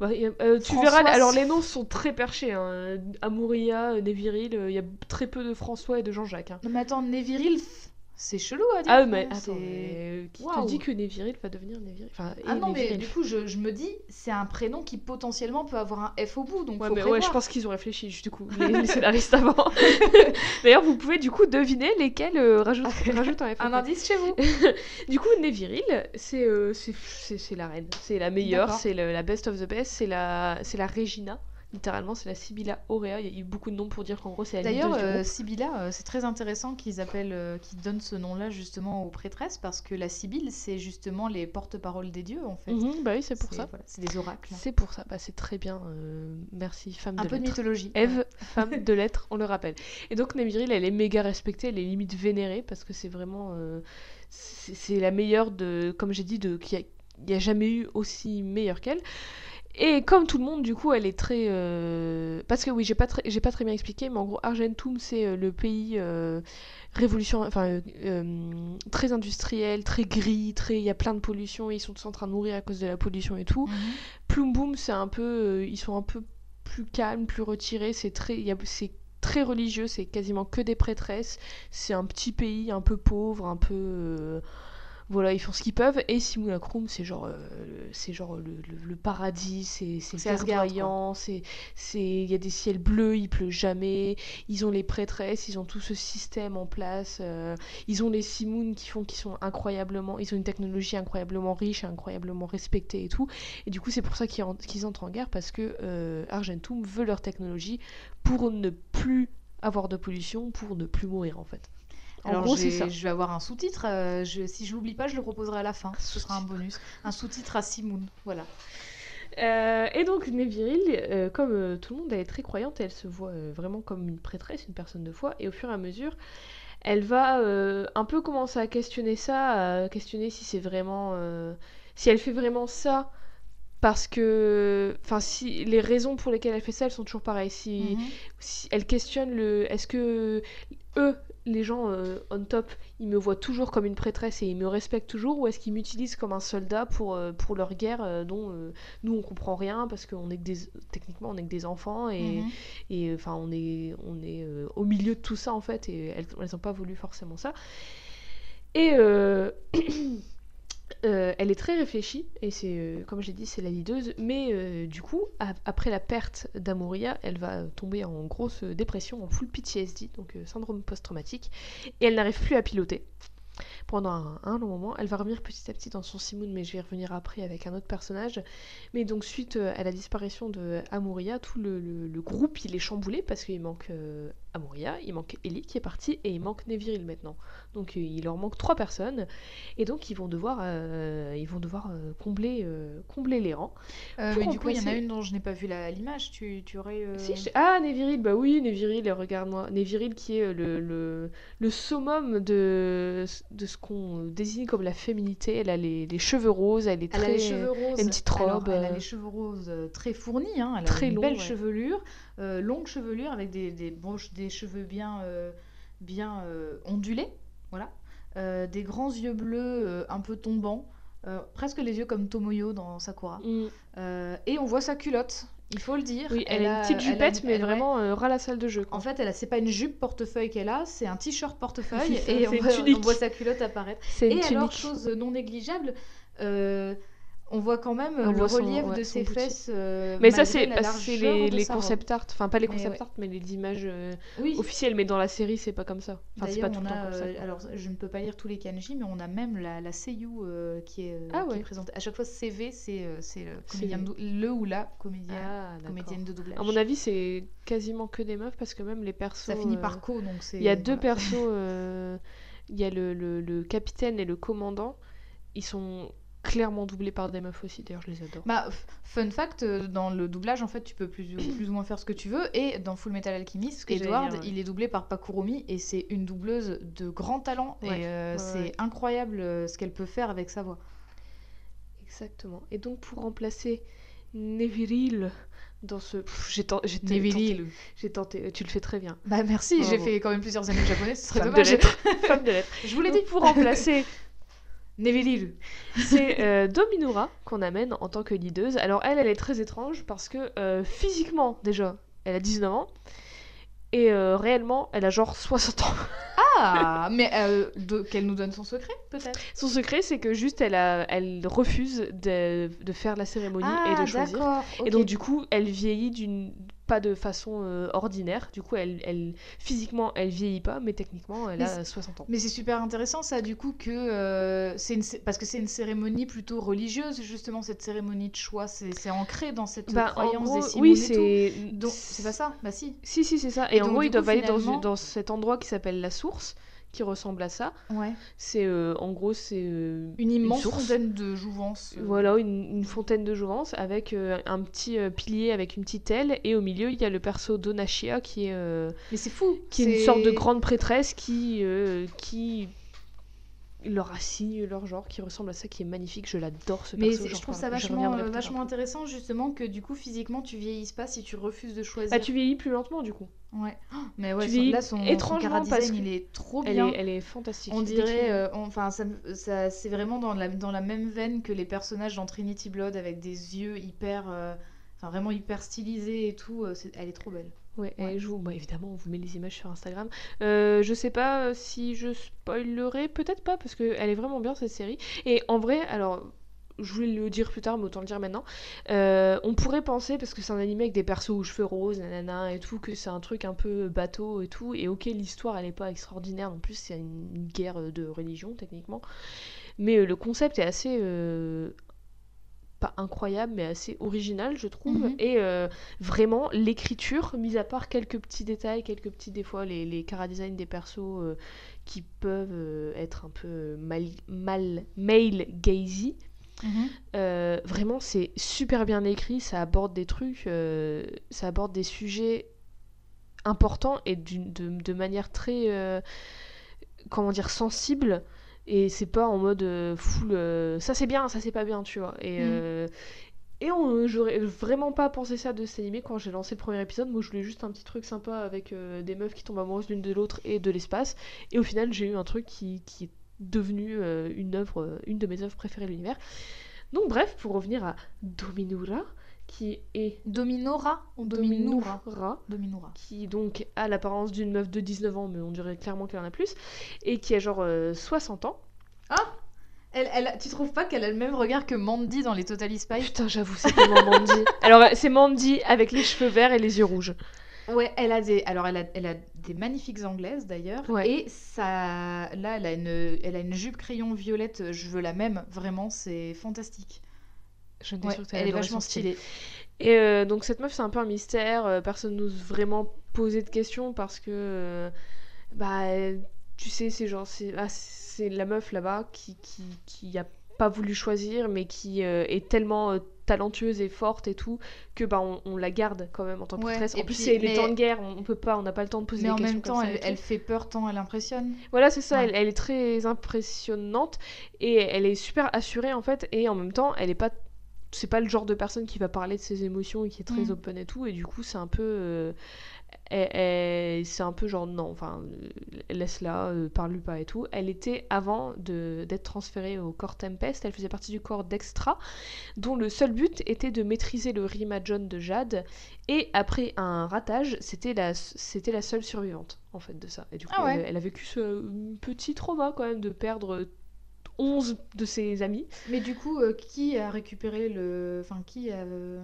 Bah, euh, tu François, verras, alors les noms sont très perchés. Hein. Amouria, euh, Neviril, il y a très peu de François et de Jean-Jacques. hein. Non mais attends, Neviril, f- c'est chelou à dire. Ah, mais hein, attends, mais, euh, qui Waouh. te dit que Neviril va devenir Neviril enfin, Ah non, mais du coup, je, je me dis, c'est un prénom qui potentiellement peut avoir un F au bout, donc Ouais, faut mais ouais, je pense qu'ils ont réfléchi du coup, les, les scénaristes avant. D'ailleurs, vous pouvez du coup deviner lesquels euh, rajoutent, rajoutent un F. Un indice chez vous Du coup, Neviril, c'est euh, c'est- c'est la reine, c'est la meilleure, c'est la best of the best, c'est la, c'est la Regina. Littéralement, c'est la Sibylla Aurea. Il y a eu beaucoup de noms pour dire qu'en gros, c'est la D'ailleurs, euh. Sibylla, euh, c'est très intéressant qu'ils appellent, euh, qu'ils donnent ce nom-là justement aux prêtresses, parce que la Sibylle, c'est justement les porte-paroles des dieux, en fait. Mhm, bah oui, c'est pour ça. voilà, c'est des oracles. C'est pour ça. Bah, c'est très bien. euh, merci, femme Un de peu de lettres. mythologie. Eve, femme de lettres, on le rappelle. Et donc Neviril, elle est méga respectée, elle est limite vénérée parce que c'est vraiment, c'est la meilleure de, comme j'ai dit, de qu'il n'y a, a jamais eu aussi meilleure qu'elle. Et comme tout le monde, du coup, elle est très, euh, parce que oui, j'ai pas très, j'ai pas très bien expliqué, mais en gros, Argentum, c'est euh, le pays euh, révolution, enfin euh, très industriel, très gris, très, il y a plein de pollution, et ils sont tous en train de mourir à cause de la pollution et tout. Plum Boom, c'est un peu, ils sont un peu plus calmes, plus retirés. C'est très, il y a- c'est très religieux. C'est quasiment que des prêtresses. C'est un petit pays, un peu pauvre, un peu, voilà, ils font ce qu'ils peuvent. Et Simulacrum, c'est genre, euh, c'est genre le, le- le paradis. C'est, verdoyant. C'est, c'est, il y a des ciels bleus. Il pleut jamais. Ils ont les prêtresses. Ils ont tout ce système en place. euh, ils ont les Simoun qui font, qui sont incroyablement, ils ont une technologie incroyablement riche, incroyablement respectée et tout. Et du coup, c'est pour ça qu'ils entrent en guerre parce que euh, Argentum veut leur technologie pour ne plus avoir de pollution, pour ne plus mourir en fait. En Alors, gros, ça. je vais avoir un sous-titre. euh, je- si je l'oublie pas, je le proposerai à la fin. Ce sera un bonus. Un sous-titre à Simoun. Voilà. Euh, et donc Neviril, euh, comme euh, tout le monde, elle est très croyante elle se voit vraiment comme une prêtresse, une personne de foi. Et au fur et à mesure, elle va un peu commencer à questionner ça, à questionner si c'est vraiment, si elle fait vraiment ça parce que, enfin, si les raisons pour lesquelles elle fait ça, elles sont toujours pareilles. Si, Mhm. si elle questionne le, est-ce que eux, les gens euh, on top, ils me voient toujours comme une prêtresse et ils me respectent toujours, ou est-ce qu'ils m'utilisent comme un soldat pour, euh, pour leur guerre euh, dont nous on comprend rien parce qu'on est que des, techniquement on est que des enfants et, Mhm. et enfin on est, on est au milieu de tout ça en fait et elles, elles ont pas voulu forcément ça. Et euh, elle est très réfléchie et c'est euh, comme j'ai dit c'est la leaduse, mais euh, du coup après la perte d'Amoria, elle va tomber en grosse dépression, en full PTSD, donc syndrome post-traumatique, et elle n'arrive plus à piloter. Pendant un, long moment, elle va revenir petit à petit dans son Simoun, mais je vais y revenir après avec un autre personnage. Mais donc suite à la disparition de Amoria, tout le, groupe il est chamboulé parce qu'il manque Amoria, il manque Ellie qui est partie et il manque Neviril maintenant. Donc euh, il leur manque trois personnes et donc ils vont devoir, euh, ils vont devoir euh, combler, euh, combler les rangs. Euh, mais du coup, il y en a une dont je n'ai pas vu l'image. Tu, tu aurais. Si, je- Ah, Neviril, bah oui, Neviril, regarde-moi. Neviril qui est le, le, le summum de, de ce qu'on désigne comme la féminité. Elle a les, les cheveux roses, elle est Elle très... a les cheveux roses. une petite Alors, robe, elle a les cheveux roses très fournis. Hein. Elle Très a une longs, belle ouais. chevelure, longue chevelure avec des, des, broches- des cheveux bien, bien ondulés. Voilà. Euh, des grands yeux bleus euh, un peu tombants. euh, presque les yeux comme Tomoyo dans Sakura. Mm. Et on voit sa culotte, il faut le dire. Oui, elle, a une petite elle a jupette, mais elle- vraiment euh, ras la salle de jeu. quoi. En fait, elle a- c'est pas une jupe portefeuille qu'elle a, c'est un t-shirt portefeuille et on voit, tunique. on voit sa culotte apparaître. C'est une Et alors, tunique. chose non négligeable, euh, on voit quand même On le son- relief ouais, de ses fesses. euh, Mais ça, c'est les, les concept art. Enfin, pas les Mais concept ouais. art, mais les images euh, Oui. officielles. Mais dans la série, c'est pas comme ça. Enfin, c'est pas tout le temps a, comme ça. euh, alors je ne peux pas lire tous les kanji, mais on a même la, la seiyuu euh, qui est, euh, Ah qui est présentée. À chaque fois, CV, c'est euh, le, ou la comédien, Ah, comédienne de doublage. À mon avis, c'est quasiment que des meufs parce que même les persos. ça finit euh, par co, donc c'est. Il y a deux persos. euh, Il y a le, le- le capitaine et le commandant. Ils sont clairement doublés par des meufs aussi. D'ailleurs, je les adore. Bah, fun fact, euh, dans le doublage, en fait, tu peux plus, ou- plus ou moins faire ce que tu veux. Et dans Full Metal Alchemist, Edward, dire, ouais. il est doublé par Pakuromi et c'est une doubleuse de grand talent. Ouais, Et euh, ouais, c'est incroyable euh, ce qu'elle peut faire avec sa voix. Exactement. Et donc, pour remplacer Neviril dans ce. J'ai ten- j'ai tenté- Neviril. J'ai tenté. Tu le fais très bien. Bah merci, j'ai fait quand même plusieurs années japonais, ce serait dommage. lettres. Femme de lettres. Je vous l'ai dit. Pour remplacer Neviril. C'est euh, Dominura qu'on amène en tant que leaduse. Alors elle, elle est très étrange parce que euh, physiquement, déjà, elle a 19 ans. Et euh, réellement, elle a genre 60 ans. Ah, mais qu'elle nous donne son secret, peut-être? Son secret, c'est que juste, elle, a, elle refuse de, de faire la cérémonie et Ah, de choisir. d'accord. Et donc, du coup, elle vieillit d'une pas de façon euh, ordinaire. Du coup, elle, elle, physiquement, elle vieillit pas, mais techniquement, elle Mais a 60 ans. Mais c'est super intéressant ça, du coup, que euh, c'est une parce que c'est une cérémonie plutôt religieuse, justement, cette cérémonie de choix, c'est ancré dans cette Bah, croyance gros, des oui, c'est. Donc, c'est pas ça? Bah si. Si, si, c'est ça. Et, Et en gros, ils doivent aller dans, dans cet endroit qui s'appelle la source, qui ressemble à ça. Ouais. C'est euh, en gros c'est euh, Une immense fontaine de jouvence. euh, voilà une, une fontaine de jouvence avec un petit pilier avec une petite aile et au milieu il y a le perso Donachia qui est Mais c'est fou. qui est une sorte de grande prêtresse qui qui leur assigne leur genre qui ressemble à ça qui est magnifique je l'adore ce Mais perso je trouve ça vachement, euh, vachement intéressant justement que du coup physiquement tu vieillisses pas si tu refuses de choisir. bah tu vieillis plus lentement du coup Ouais. Mais ouais, Tu son- là son, son étrangement chara parce il est trop elle bien. est, elle est fantastique On dirait, euh, on- enfin, ça, c'est vraiment dans la, dans la même veine que les personnages dans Trinity Blood avec des yeux hyper, euh, enfin vraiment hyper stylisés et tout. elle est trop belle. Ouais, vous, bah, évidemment, on vous met les images sur Instagram. Euh, je sais pas euh, si je spoilerai, peut-être pas, parce qu'elle est vraiment bien cette série. Et en vrai, alors, je voulais le dire plus tard, mais autant le dire maintenant. euh, on pourrait penser, parce que c'est un animé avec des persos aux cheveux roses, nanana et tout, que c'est un truc un peu bateau et tout. Et ok, l'histoire, elle est pas extraordinaire non plus, c'est une, une guerre de religion, techniquement. Mais euh, le concept est assez. euh, pas incroyable, mais assez original, je trouve. Mhm. Et euh, vraiment, l'écriture, mis à part quelques petits détails, quelques petits, des fois, les, les chara-design des persos euh, qui peuvent euh, être un peu mal, mal male gazy. Euh, vraiment, c'est super bien écrit, ça aborde des trucs, ça aborde des sujets importants et de, de manière très, comment dire, sensible. Et c'est pas en mode euh, full, euh, ça c'est bien, ça c'est pas bien, tu vois. Et, Mm. euh, et on- j'aurais vraiment pas pensé ça de cet animé quand j'ai lancé le premier épisode. Moi, je voulais juste un petit truc sympa avec euh, des meufs qui tombent amoureuses l'une de l'autre et de l'espace. Et au final, j'ai eu un truc qui, qui est devenu euh, une œuvre, une de mes œuvres préférées de l'univers. Donc bref, pour revenir à Dominura, qui est Dominora ou Dominura Dominura, Dominura. qui donc a l'apparence d'une meuf de 19 ans, mais on dirait clairement qu'elle en a plus, et qui a genre euh, 60 ans. Elle, elle, tu trouves pas qu'elle a le même regard que Mandy dans les Totally Spies? Putain, j'avoue, c'est tellement Mandy. Alors, euh, c'est Mandy avec les cheveux verts et les yeux rouges. Ouais, elle a des, alors elle a, elle a des magnifiques anglaises d'ailleurs, Ouais. et ça, là, elle a une, elle a une jupe crayon violette. Je veux la même, vraiment, c'est fantastique. Je ne Ouais, sûre que elle est vachement stylée. Et euh, donc cette meuf c'est un peu un mystère, euh, personne n'ose vraiment poser de questions parce que euh, bah tu sais c'est genre c'est ah, c'est la meuf là-bas qui qui qui a pas voulu choisir mais qui euh, est tellement talentueuse et forte et tout que bah on, on la garde quand même en tant que Ouais, prêtresse. En plus c'est les mais- temps de guerre, on, on peut pas, on n'a pas le temps de poser Mais des en questions même comme temps, ça et elle, fait peur tant elle impressionne. Voilà, c'est ça, Ouais. elle, elle est très impressionnante et elle est super assurée en fait et en même temps, elle est pas c'est pas le genre de personne qui va parler de ses émotions et qui est très Mm. open et tout et du coup, c'est un peu euh, c'est un peu genre non, enfin euh, laisse-la, euh, parle-lui pas et tout. Elle était avant de d'être transférée au corps Tempest, elle faisait partie du corps d'Extra dont le seul but était de maîtriser le Rimajon de Jade et après un ratage, c'était la c'était la seule survivante en fait de ça. Et du coup, Ah ouais. elle, elle a vécu ce petit trauma quand même de perdre 11 de ses amis. Mais du coup, euh, qui a récupéré le. Enfin, qui a. euh,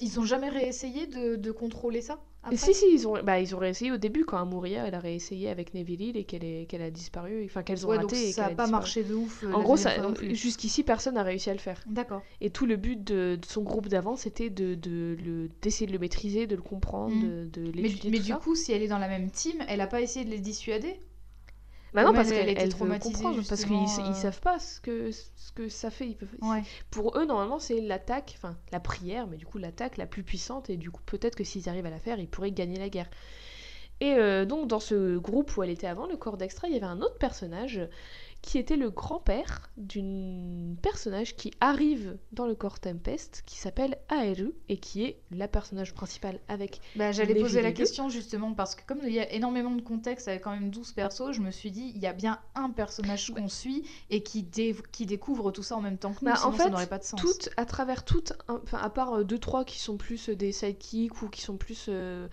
Ils ont jamais réessayé de, de contrôler ça après si, si, ils ont, bah, ils ont réessayé au début quand Amuria, elle a réessayé avec Neville et qu'elle est- qu'elle a disparu, enfin qu'elles ont Ouais, donc raté et ça qu'elle a a pas disparu. marché de ouf. euh, En gros, ça- jusqu'ici, personne n'a réussi à le faire. D'accord. Et tout le but de, de son groupe d'avant, c'était de, de le- d'essayer de le maîtriser, de le comprendre, Mm. de, de l'étudier, mais du ça. coup, si elle est dans la même team, elle a pas essayé de les dissuader? Bah non, parce elle- elle qu'elle était traumatisée, parce qu'ils ils euh. savent pas ce que, ce que ça fait. Ils peuvent... Ouais. Pour eux, normalement, c'est l'attaque, enfin la prière, mais du coup l'attaque la plus puissante, et du coup peut-être que s'ils arrivent à la faire, ils pourraient gagner la guerre. Et euh, donc dans ce groupe où elle était avant, le corps d'extra, il y avait un autre personnage qui était le grand-père d'une personnage qui arrive dans le corps Tempest, qui s'appelle Aeru, et qui est la personnage principale avec... Bah, J'allais poser la question justement parce que comme il y a énormément de contexte avec quand même 12 persos, je me suis dit il y a bien un personnage qu'on suit et qui, dé- qui découvre tout ça en même temps que nous, Bah, en sinon ça fait, n'aurait pas de sens. toutes, à travers toutes, enfin à part euh, deux trois qui sont plus euh, des sidekicks ou qui sont plus euh,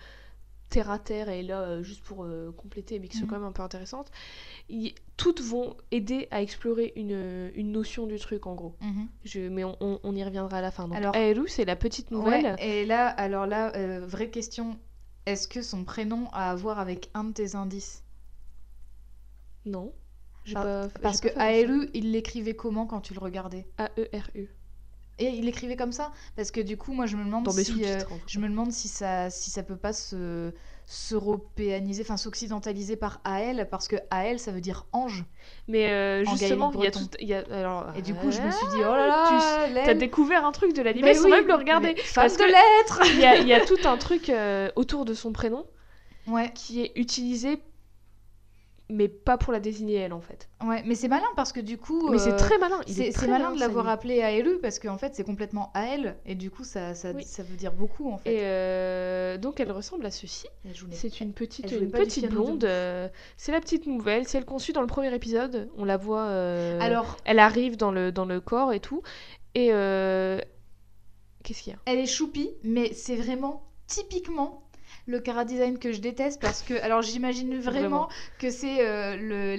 terre à terre et là euh, juste pour euh, compléter mais qui sont Mhm. quand même un peu intéressantes, y- toutes vont aider à explorer une, une notion du truc en gros. Mhm. Je, mais on, on- on y reviendra à la fin. Donc Alors- Aeru c'est la petite nouvelle. Ouais, et là, alors là, euh, vraie question, est-ce que son prénom a à voir avec un de tes indices? Non. Par- pas, Parce que Aeru, il l'écrivait comment quand tu le regardais? A-E-R-U. Et il écrivait comme ça Parce que du coup, moi, je me demande si, euh, je me demande si ça, si ça peut pas se s'européaniser, enfin s'occidentaliser par Ael, parce que Ael, ça veut dire ange. Mais euh, en justement, il y a tout. il Y a, alors, Et du coup, je me suis dit, oh là là, T'as l'aile. découvert un truc de l'anime Mais sans oui, même le regarder. Parce de que- lettres Il y, a, il y a tout un truc euh, autour de son prénom Ouais, qui est utilisé, mais pas pour la désigner elle en fait. ouais, mais c'est malin parce que du coup. Mais c'est euh, très malin. C'est malin de l'avoir appelé Aelu parce qu'en fait c'est complètement Ael et du coup ça, ça, Oui. ça veut dire beaucoup en fait. Et euh, donc elle ressemble à ceci. Elle C'est une petite, elle une petite blonde. euh, c'est la petite nouvelle. C'est elle suit dans le premier épisode. On la voit. Alors elle arrive dans le dans le corps et tout. Et qu'est-ce qu'il y a? elle est choupie mais c'est vraiment typiquement le cara design que je déteste parce que alors j'imagine vraiment, Vraiment. que c'est euh, le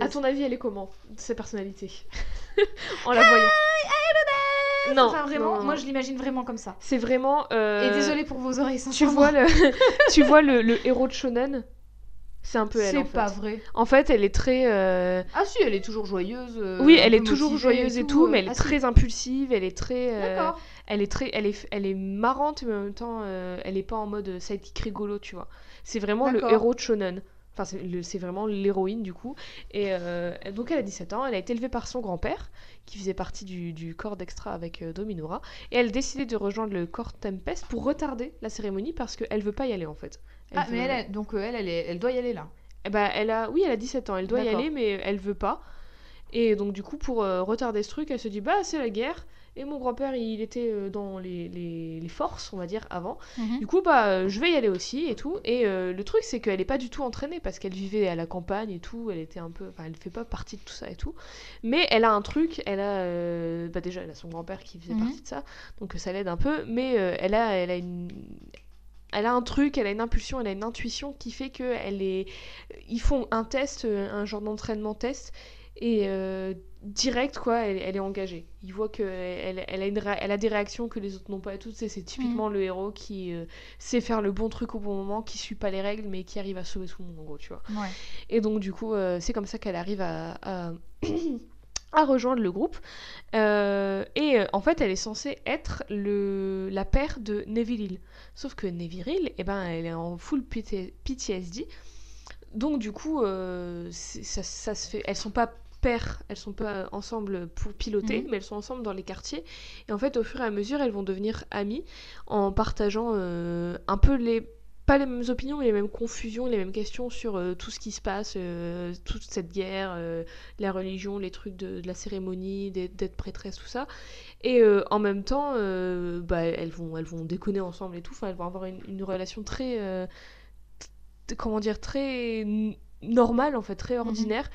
À ton avis, elle est comment sa personnalité En la voyant. Non. enfin vraiment non, non, moi je l'imagine vraiment comme ça. C'est vraiment. euh, Et désolé pour vos oreilles Tu vois le, tu vois le, le héros de shonen? C'est un peu elle. c'est fait. pas vrai. En fait, elle est très. euh, Ah si, elle est toujours joyeuse. euh, oui, elle est toujours motivée joyeuse et tout, euh, mais elle est ah, si. très impulsive. Elle est très. euh, D'accord. Elle est très. Elle est, elle est marrante, mais en même temps, euh, elle est pas en mode sidekick rigolo, tu vois. C'est vraiment le héros de shonen. Enfin, c'est vraiment l'héroïne du coup. Et euh, donc, elle a 17 ans. Elle a été élevée par son grand-père, qui faisait partie du, du corps d'extra avec euh, Dominora. Et elle a décidé de rejoindre le corps Tempest pour retarder la cérémonie parce qu'elle veut pas y aller en fait. Elle Ah mais elle, elle- donc euh, elle elle, est- elle doit y aller là. eh ben, elle a, oui, elle a 17 ans, elle doit y aller, mais elle veut pas. Et donc, du coup, pour euh, retarder ce truc, elle se dit Bah, c'est la guerre. Et mon grand-père, il était euh, dans les, les- les forces, on va dire, avant. Du coup, bah, euh, je vais y aller aussi et tout. Et euh, le truc, c'est qu'elle est pas du tout entraînée parce qu'elle vivait à la campagne et tout. Elle était un peu. Enfin, elle fait pas partie de tout ça et tout. Mais elle a un truc, elle a. euh, Bah, déjà, elle a son grand-père qui faisait Mhm. partie de ça. Donc, ça l'aide un peu. Mais euh, elle, a, elle a une. Elle a un truc, elle a une impulsion, elle a une intuition qui fait que elle est. Ils font un test, un genre d'entraînement test, et euh, direct quoi, elle, elle est engagée. Ils voient que elle, elle a une elle a des réactions que les autres n'ont pas et tout. C'est typiquement le héros qui euh, sait faire le bon truc au bon moment, qui suit pas les règles, mais qui arrive à sauver tout le monde en gros, tu vois. Ouais. Et donc, du coup, euh, c'est comme ça qu'elle arrive à, à, à rejoindre le groupe. Euh, et euh, en fait, elle est censée être le, la paire de Neville Hill. Sauf que Neville Hill, eh ben, elle est en full PT PTSD. Donc, du coup, euh, ça, ça se fait. Elles sont pas paires, elles sont pas ensemble pour piloter, Mhm. mais elles sont ensemble dans les quartiers. Et en fait, au fur et à mesure, elles vont devenir amies en partageant euh, un peu les pas les mêmes opinions, mais les mêmes confusions, les mêmes questions sur euh, tout ce qui se passe, euh, toute cette guerre, euh, la religion, les trucs de, de la cérémonie, d'être prêtresse, tout ça. Et en même temps, bah, elles, vont, elles vont déconner ensemble et tout. Enfin, elles vont avoir une, une relation très. comment dire Très normale, en fait, très ordinaire.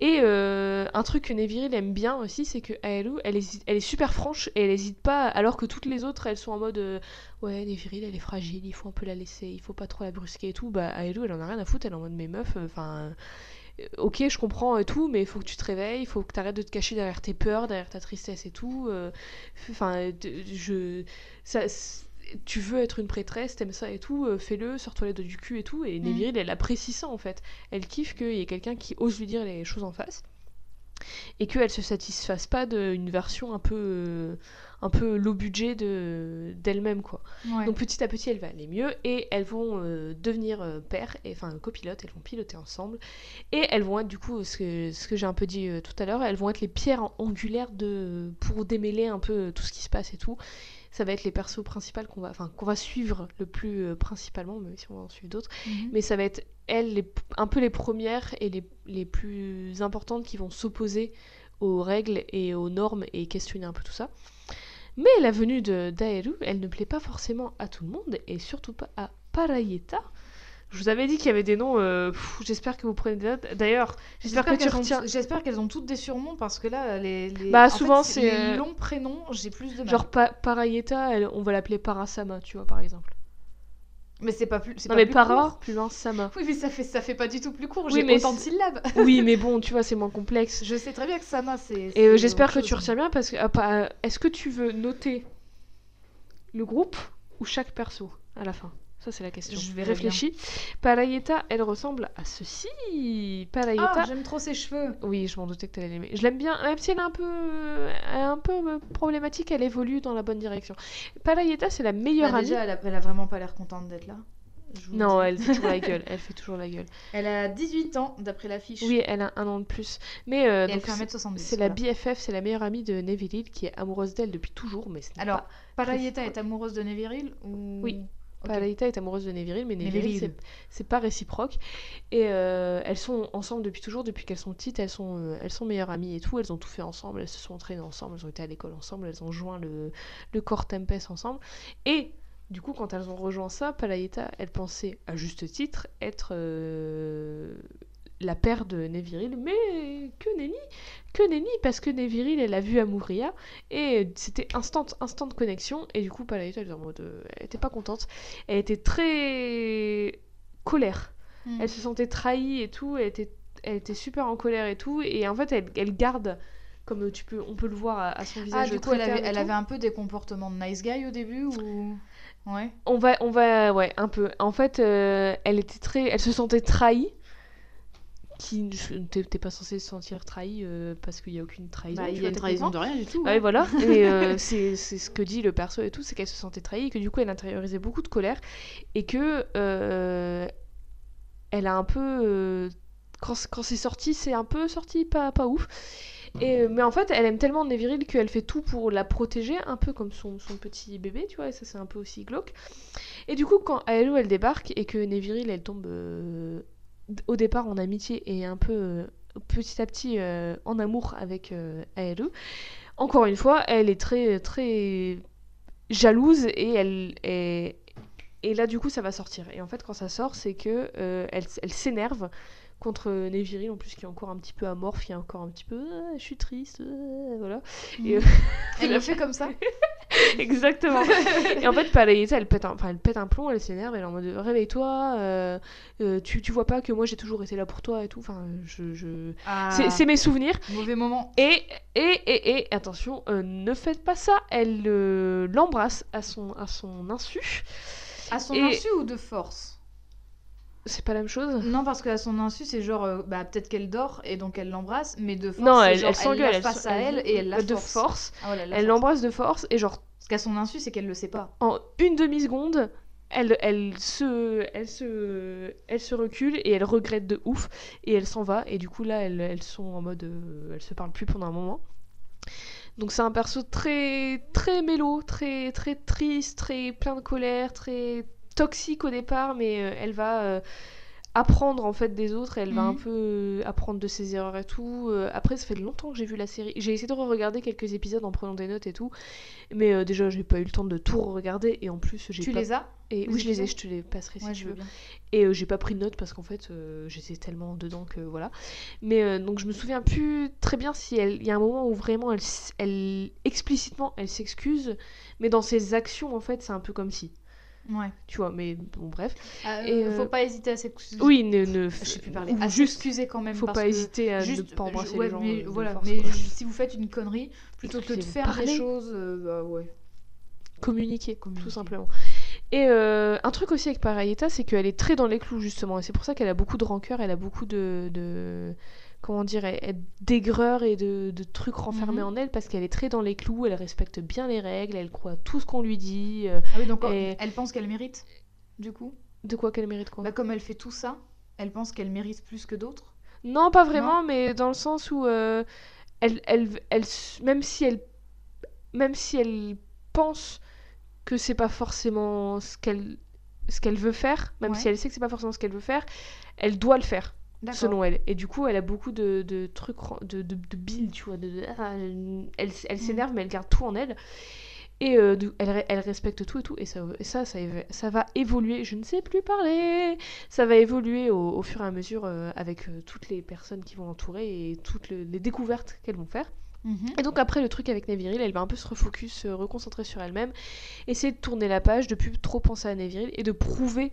Et euh, un truc que Neville aime bien aussi, c'est que Aelu, elle, hésite- elle est super franche et elle hésite pas, alors que toutes les autres, elles sont en mode euh, ouais, Neville, elle est fragile, il faut un peu la laisser, il faut pas trop la brusquer et tout. Bah, Aelu, elle en a rien à foutre, elle est en mode mes meufs, enfin. euh, ok, je comprends et tout, mais il faut que tu te réveilles, il faut que tu arrêtes de te cacher derrière tes peurs, derrière ta tristesse et tout. Enfin, je. Ça, tu veux être une prêtresse, t'aimes ça et tout, euh, fais-le, sors-toi les doigts du cul et tout. Et Mm. Neviril, elle apprécie ça en fait. Elle kiffe qu'il y ait quelqu'un qui ose lui dire les choses en face. Et qu'elle se satisfasse pas d'une version un peu, euh, un peu low budget de- d'elle-même, quoi. Ouais. Donc petit à petit, elle va aller mieux et elles vont euh, devenir pères, et, enfin copilotes, elles vont piloter ensemble. Et elles vont être, du coup, ce que, ce que j'ai un peu dit tout à l'heure, elles vont être les pierres an- angulaires de, pour démêler un peu tout ce qui se passe et tout. Ça va être les persos principaux qu'on va, enfin, qu'on va suivre le plus euh, principalement, même si on va en suivre d'autres. Mhm. Mais ça va être elles, les- un peu les premières et les, les plus importantes qui vont s'opposer aux règles et aux normes et questionner un peu tout ça. Mais la venue de Daeru, elle ne plaît pas forcément à tout le monde et surtout pas à Parayeta. Je vous avais dit qu'il y avait des noms, euh, j'espère que vous prenez des notes. D'ailleurs, j'espère que tu retiens. J'espère qu'elles ont toutes des surnoms parce que là, les, les- Bah, en souvent, c'est, les euh, longs prénoms, j'ai plus de mal. Genre Pa- Parayeta, elle- on va l'appeler Parasama, tu vois, par exemple. mais c'est pas plus. Non pas mais plus Para, court. plus loin Sama. Oui, mais ça fait ça fait pas du tout plus court. Oui, J'ai autant de syllabes. oui, mais bon, tu vois, c'est moins complexe. Je sais très bien que Sama c'est. Et euh, j'espère que tu retiens bien parce que ah, pas- est-ce que tu veux noter le groupe ou chaque perso à la fin? Ça c'est la question. Je verrai Réfléchis. Parayeta, elle ressemble à ceci. Parayeta. Ah, j'aime trop ses cheveux. oui, je m'en doutais que tu allais l'aimer. Je l'aime bien, même si elle est un peu, elle est un peu euh, problématique, elle évolue dans la bonne direction. Parayeta, c'est la meilleure Bah, amie. déjà, elle a, vraiment pas l'air contente d'être là. Non, elle fait toujours la gueule. Elle fait toujours la gueule. Elle a 18 ans d'après l'affiche. Oui, elle a un an de plus. Mais euh, elle fait c'est- 1m70. c'est la. BFF, c'est la meilleure amie de Neville qui est amoureuse d'elle depuis toujours, mais Alors, pas Parayeta est amoureuse de Neviril ou Oui. Ok. Palaita est amoureuse de Neviril, mais Neviril, c'est pas réciproque. Et euh, elles sont ensemble depuis toujours, depuis qu'elles sont petites, elles sont, euh, elles sont meilleures amies et tout. Elles ont tout fait ensemble, elles se sont entraînées ensemble, elles ont été à l'école ensemble, elles ont joint le, le corps Tempest ensemble. Et du coup, quand elles ont rejoint ça, Palaita, elle pensait, à juste titre, être euh, la paire de Neviril, mais que nenni que nenni, parce que Neviril, elle a vu Amouria, et c'était instant, instant de connexion, et du coup, Palaita, elle était en mode, euh, elle était pas contente. Elle était très colère. Hmm. Elle se sentait trahie et tout. Elle était, elle était super en colère et tout. Et en fait, elle, elle garde, comme tu peux, on peut le voir à, à son Ah, visage. du coup, elle avait un peu des comportements de nice guy au début ou? Ouais. On va, on va, ouais, un peu. En fait, euh, elle était très, elle se sentait trahie. Qui, t'es pas censé se sentir trahi euh, parce qu'il y a aucune trahison. Bah, il y a une trahison de rien du tout. Ah hein. voilà. Et euh, c'est ce que dit le perso et tout, c'est qu'elle se sentait trahie et que du coup elle intériorisait beaucoup de colère et que euh, elle a un peu quand, quand c'est sorti, c'est un peu sorti pas pas ouf. Et, mais en fait, elle aime tellement Neviril qu'elle fait tout pour la protéger, un peu comme son, son petit bébé, tu vois, et ça c'est un peu aussi glauque. Et du coup, quand Aello elle débarque et que Neviril elle tombe au départ en amitié et un peu euh, petit à petit euh, en amour avec euh, Aello, encore une fois, elle est très très jalouse et elle est et là du coup ça va sortir. Et en fait quand ça sort, c'est que elle, elle s'énerve contre Neviril en plus qui est encore un petit peu amorphe, qui est encore un petit peu Ah, je suis triste, ah, voilà. Et, euh, Elle le fait comme ça. Exactement. et en fait, Palayeta, elle pète un, enfin, elle pète un plomb, elle s'énerve, elle est en mode réveille-toi, euh, euh, tu, tu vois pas que moi j'ai toujours été là pour toi et tout. Enfin, je, je... Ah, C'est, c'est mes souvenirs. mauvais moment. Et, et, et, et attention, euh, ne faites pas ça. Elle euh, l'embrasse à son, à son insu. À son Et- insu ou de force? C'est pas la même chose? Non, parce qu'à son insu, c'est genre, euh, bah peut-être qu'elle dort et donc elle l'embrasse, mais de force, Non, elle, genre, elle s'engueule. la face à elle et elle la de force. force. Ah, voilà, la Elle l'embrasse de force et genre Parce qu'à son insu, c'est qu'elle le sait pas. en une demi-seconde, elle, elle, se, elle, se, elle se recule et elle regrette de ouf et elle s'en va. Et du coup, là, elles, elles sont en mode. euh, elles se parlent plus pendant un moment. Donc, c'est un perso très, très mélo, très, très triste, très plein de colère, très toxique au départ, mais euh, elle va. euh, apprendre en fait des autres, elle va Mhm. un peu euh, apprendre de ses erreurs et tout. Après, ça fait longtemps que j'ai vu la série. J'ai essayé de re-regarder quelques épisodes en prenant des notes et tout, mais euh, déjà j'ai pas eu le temps de tout regarder et en plus j'ai Tu pas... les as et oui je les ai, je te les passerai si Ouais, tu je veux. Et euh, j'ai pas pris de notes parce qu'en fait euh, j'étais tellement dedans que voilà. Mais donc je me souviens plus très bien si elle, il y a un moment où vraiment elle, elle explicitement elle s'excuse, mais dans ses actions en fait c'est un peu comme si. Ouais. tu vois, mais bon, bref. Euh, Et, faut euh, pas hésiter à s'excuser. Oui, ne, ne Je sais plus parler. À juste, s'excuser quand même. faut parce pas que hésiter à juste, ne pas embrasser je- ouais, les gens. mais euh, voilà, force, mais quoi. si vous faites une connerie, plutôt que de faire des choses, euh, bah ouais. communiquer, Communiquer. tout simplement. Et euh, un truc aussi avec Parayeta, c'est qu'elle est très dans les clous, justement. Et c'est pour ça qu'elle a beaucoup de rancœur, elle a beaucoup de. de- comment dire, elle- d'aigreur et de, de trucs renfermés Mhm. en elle, parce qu'elle est très dans les clous, elle respecte bien les règles, elle croit tout ce qu'on lui dit. euh, Ah oui, donc Et- elle pense qu'elle mérite, du coup? de quoi qu'elle mérite quoi? Bah, comme elle fait tout ça, elle pense qu'elle mérite plus que d'autres? Non, pas vraiment, mais dans le sens où euh, elle, elle, elle, même si elle, même si elle pense que c'est pas forcément ce qu'elle, ce qu'elle veut faire, même Ouais. si elle sait que c'est pas forcément ce qu'elle veut faire, elle doit le faire. Selon elle. Et du coup, elle a beaucoup de, de trucs, de, de, de bile, tu vois. Ah, elle elle s'énerve, mais elle garde tout en elle. Et euh, elle, elle respecte tout et tout. Et ça, ça, ça, va évoluer. Je ne sais plus parler. Ça va évoluer au, au fur et à mesure euh, avec euh, toutes les personnes qui vont l'entourer et toutes le- les découvertes qu'elles vont faire. Mhm. Et donc après le truc avec Neviril, elle va un peu se refocus, se reconcentrer sur elle-même, essayer de tourner la page, de plus trop penser à Neviril et de prouver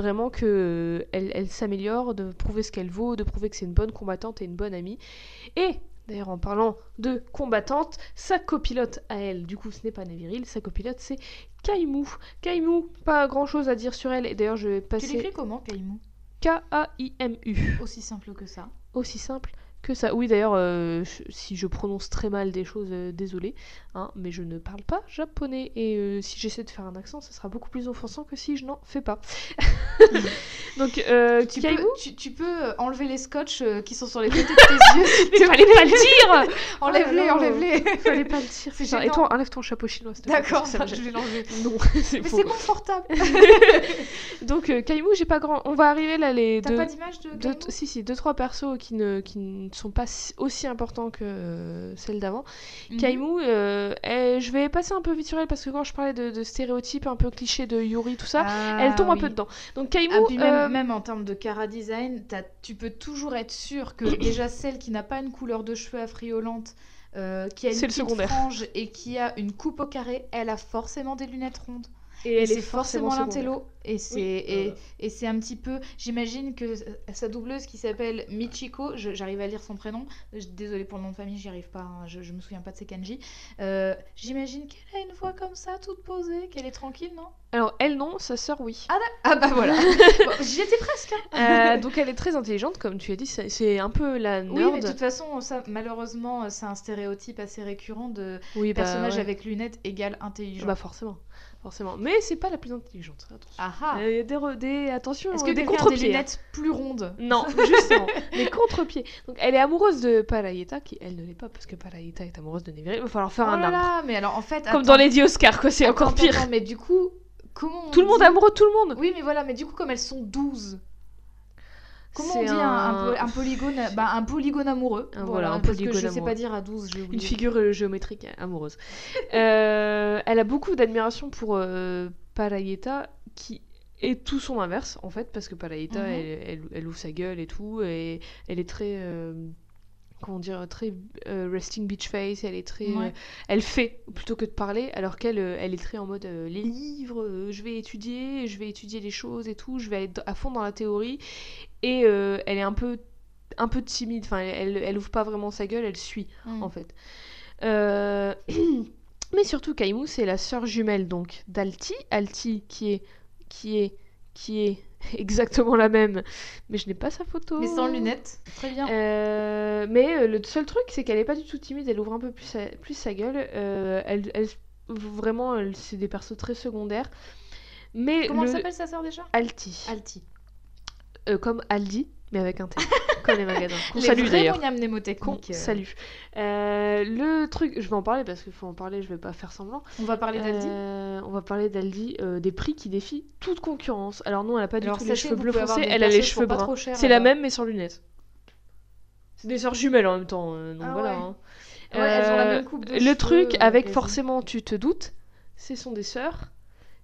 vraiment que euh, elle, elle s'améliore, de prouver ce qu'elle vaut, de prouver que c'est une bonne combattante et une bonne amie. Et d'ailleurs en parlant de combattante, sa copilote à elle, du coup ce n'est pas Neviril, sa copilote c'est Kaimu. Kaimu, pas grand chose à dire sur elle et d'ailleurs je vais Tu passer l'écris comment, Kaimu K-A-I-M-U. Aussi simple que ça. Aussi simple que ça. Oui, d'ailleurs, euh, si je prononce très mal des choses, euh, désolé, hein, mais je ne parle pas japonais et euh, si j'essaie de faire un accent, ça sera beaucoup plus offensant que si je n'en fais pas. Donc, euh, Tu peux, tu, tu peux enlever les scotch qui sont sur les côtés de tes yeux. mais fallait pas le dire Enlève-les, Oh enlève-les. Fallait pas le dire. C'est. Et toi, enlève ton chapeau chinois, D'accord, ça je vais l'enlever. Non, c'est Mais c'est confortable. Donc, Kaimu, j'ai pas grand. On va arriver là, les T'as pas d'image de si, si, deux, trois persos qui ne, qui ne sont pas si- aussi importants que euh, celles d'avant. Mhm. Kaimu, euh, elle- je vais passer un peu vite sur elle parce que quand je parlais de, de stéréotypes un peu clichés de Yuri, tout ça, Ah, elle tombe un peu dedans. Donc Kaimu, Ah, puis même, euh, même en termes de cara design, tu peux toujours être sûr que déjà celle qui n'a pas une couleur de cheveux affriolante, qui a une petite frange et qui a une coupe au carré, elle a forcément des lunettes rondes. Et Et elle c'est est forcément l'intello. Et c'est Oui, et, c'est un petit peu. J'imagine que sa doubleuse qui s'appelle Michiko, j'arrive à lire son prénom. Désolée pour le nom de famille, j'y arrive pas. hein, je, je me souviens pas de ses kanji. Euh, J'imagine qu'elle a une voix comme ça, toute posée, qu'elle est tranquille, non? Alors elle non, sa sœur oui. Ah bah voilà. Bon, J'y étais presque. hein. Euh, donc elle est très intelligente, comme tu as dit, c'est un peu la Oui, nerd. mais de toute façon, ça, malheureusement, c'est un stéréotype assez récurrent de Oui, bah, personnage ouais. avec lunettes égale intelligent. Bah forcément, forcément. Mais c'est pas la plus intelligente. Attention. ah ah. Euh, Il y a des, re- des attention, Est-ce euh, que des a des contre-pieds. hein. lunettes plus rondes? Non, justement, des contre-pieds. Donc elle est amoureuse de Parayeta, qui elle ne l'est pas parce que Parayeta est amoureuse de Neviril. Il va falloir faire Oh un là arbre. là, mais alors en fait, Comme attends, dans les dix Oscars, quoi, c'est encore pire. attends, mais du coup, comment Tout le monde dit- amoureux de tout le monde. Oui, mais voilà, mais du coup, comme elles sont 12, comment on dit un, un po- un polygone? Bah, Un polygone amoureux. Un- voilà, un parce polygone que je sais amoureux. pas dire à 12, j'ai. Une figure euh, géométrique amoureuse. Euh, elle a beaucoup d'admiration pour euh, Parayeta, qui est tout son inverse, en fait, parce que Parayeta, Mhm. elle, elle- elle ouvre sa gueule et tout, et elle est très. euh, comment dire, très euh, resting beach face, elle est très... Ouais. euh, elle fait plutôt que de parler, alors qu'elle euh, elle est très en mode les livres, je vais étudier, je vais étudier les choses et tout, je vais aller à fond dans la théorie, et elle est un peu, un peu timide, enfin elle, elle ouvre pas vraiment sa gueule, elle suit Mm. en fait. Mais surtout, Kaimu, c'est la sœur jumelle donc d'Alti. Alti qui est, qui est, qui est exactement la même, mais je n'ai pas sa photo. Mais sans lunettes. Très bien. Euh, mais euh, le seul truc, c'est qu'elle est pas du tout timide. Elle ouvre un peu plus sa, plus sa gueule. Euh, elle, elle- vraiment, elle- c'est des persos très secondaires. Mais Comment le elle s'appelle sa sœur déjà? Alti, Alti. Euh, comme Aldi, mais avec un T, comme les magasins. Qu'on Les salue vrais d'ailleurs. Qu'on euh, salue. Euh, le truc, je vais en parler parce qu'il faut en parler, je vais pas faire semblant. On va parler d'Aldi. Euh, on va parler d'Aldi, euh, des prix qui défient toute concurrence. Alors non, elle a pas du Alors, tout les cheveux bleus foncés, elle a les cheveux bruns. cher, C'est la même mais sans lunettes. C'est des sœurs jumelles en même temps, donc Ah voilà. ouais. hein. Ouais, elles ont la même coupe de Le cheveux, truc avec forcément, tu te doutes, ce sont des sœurs.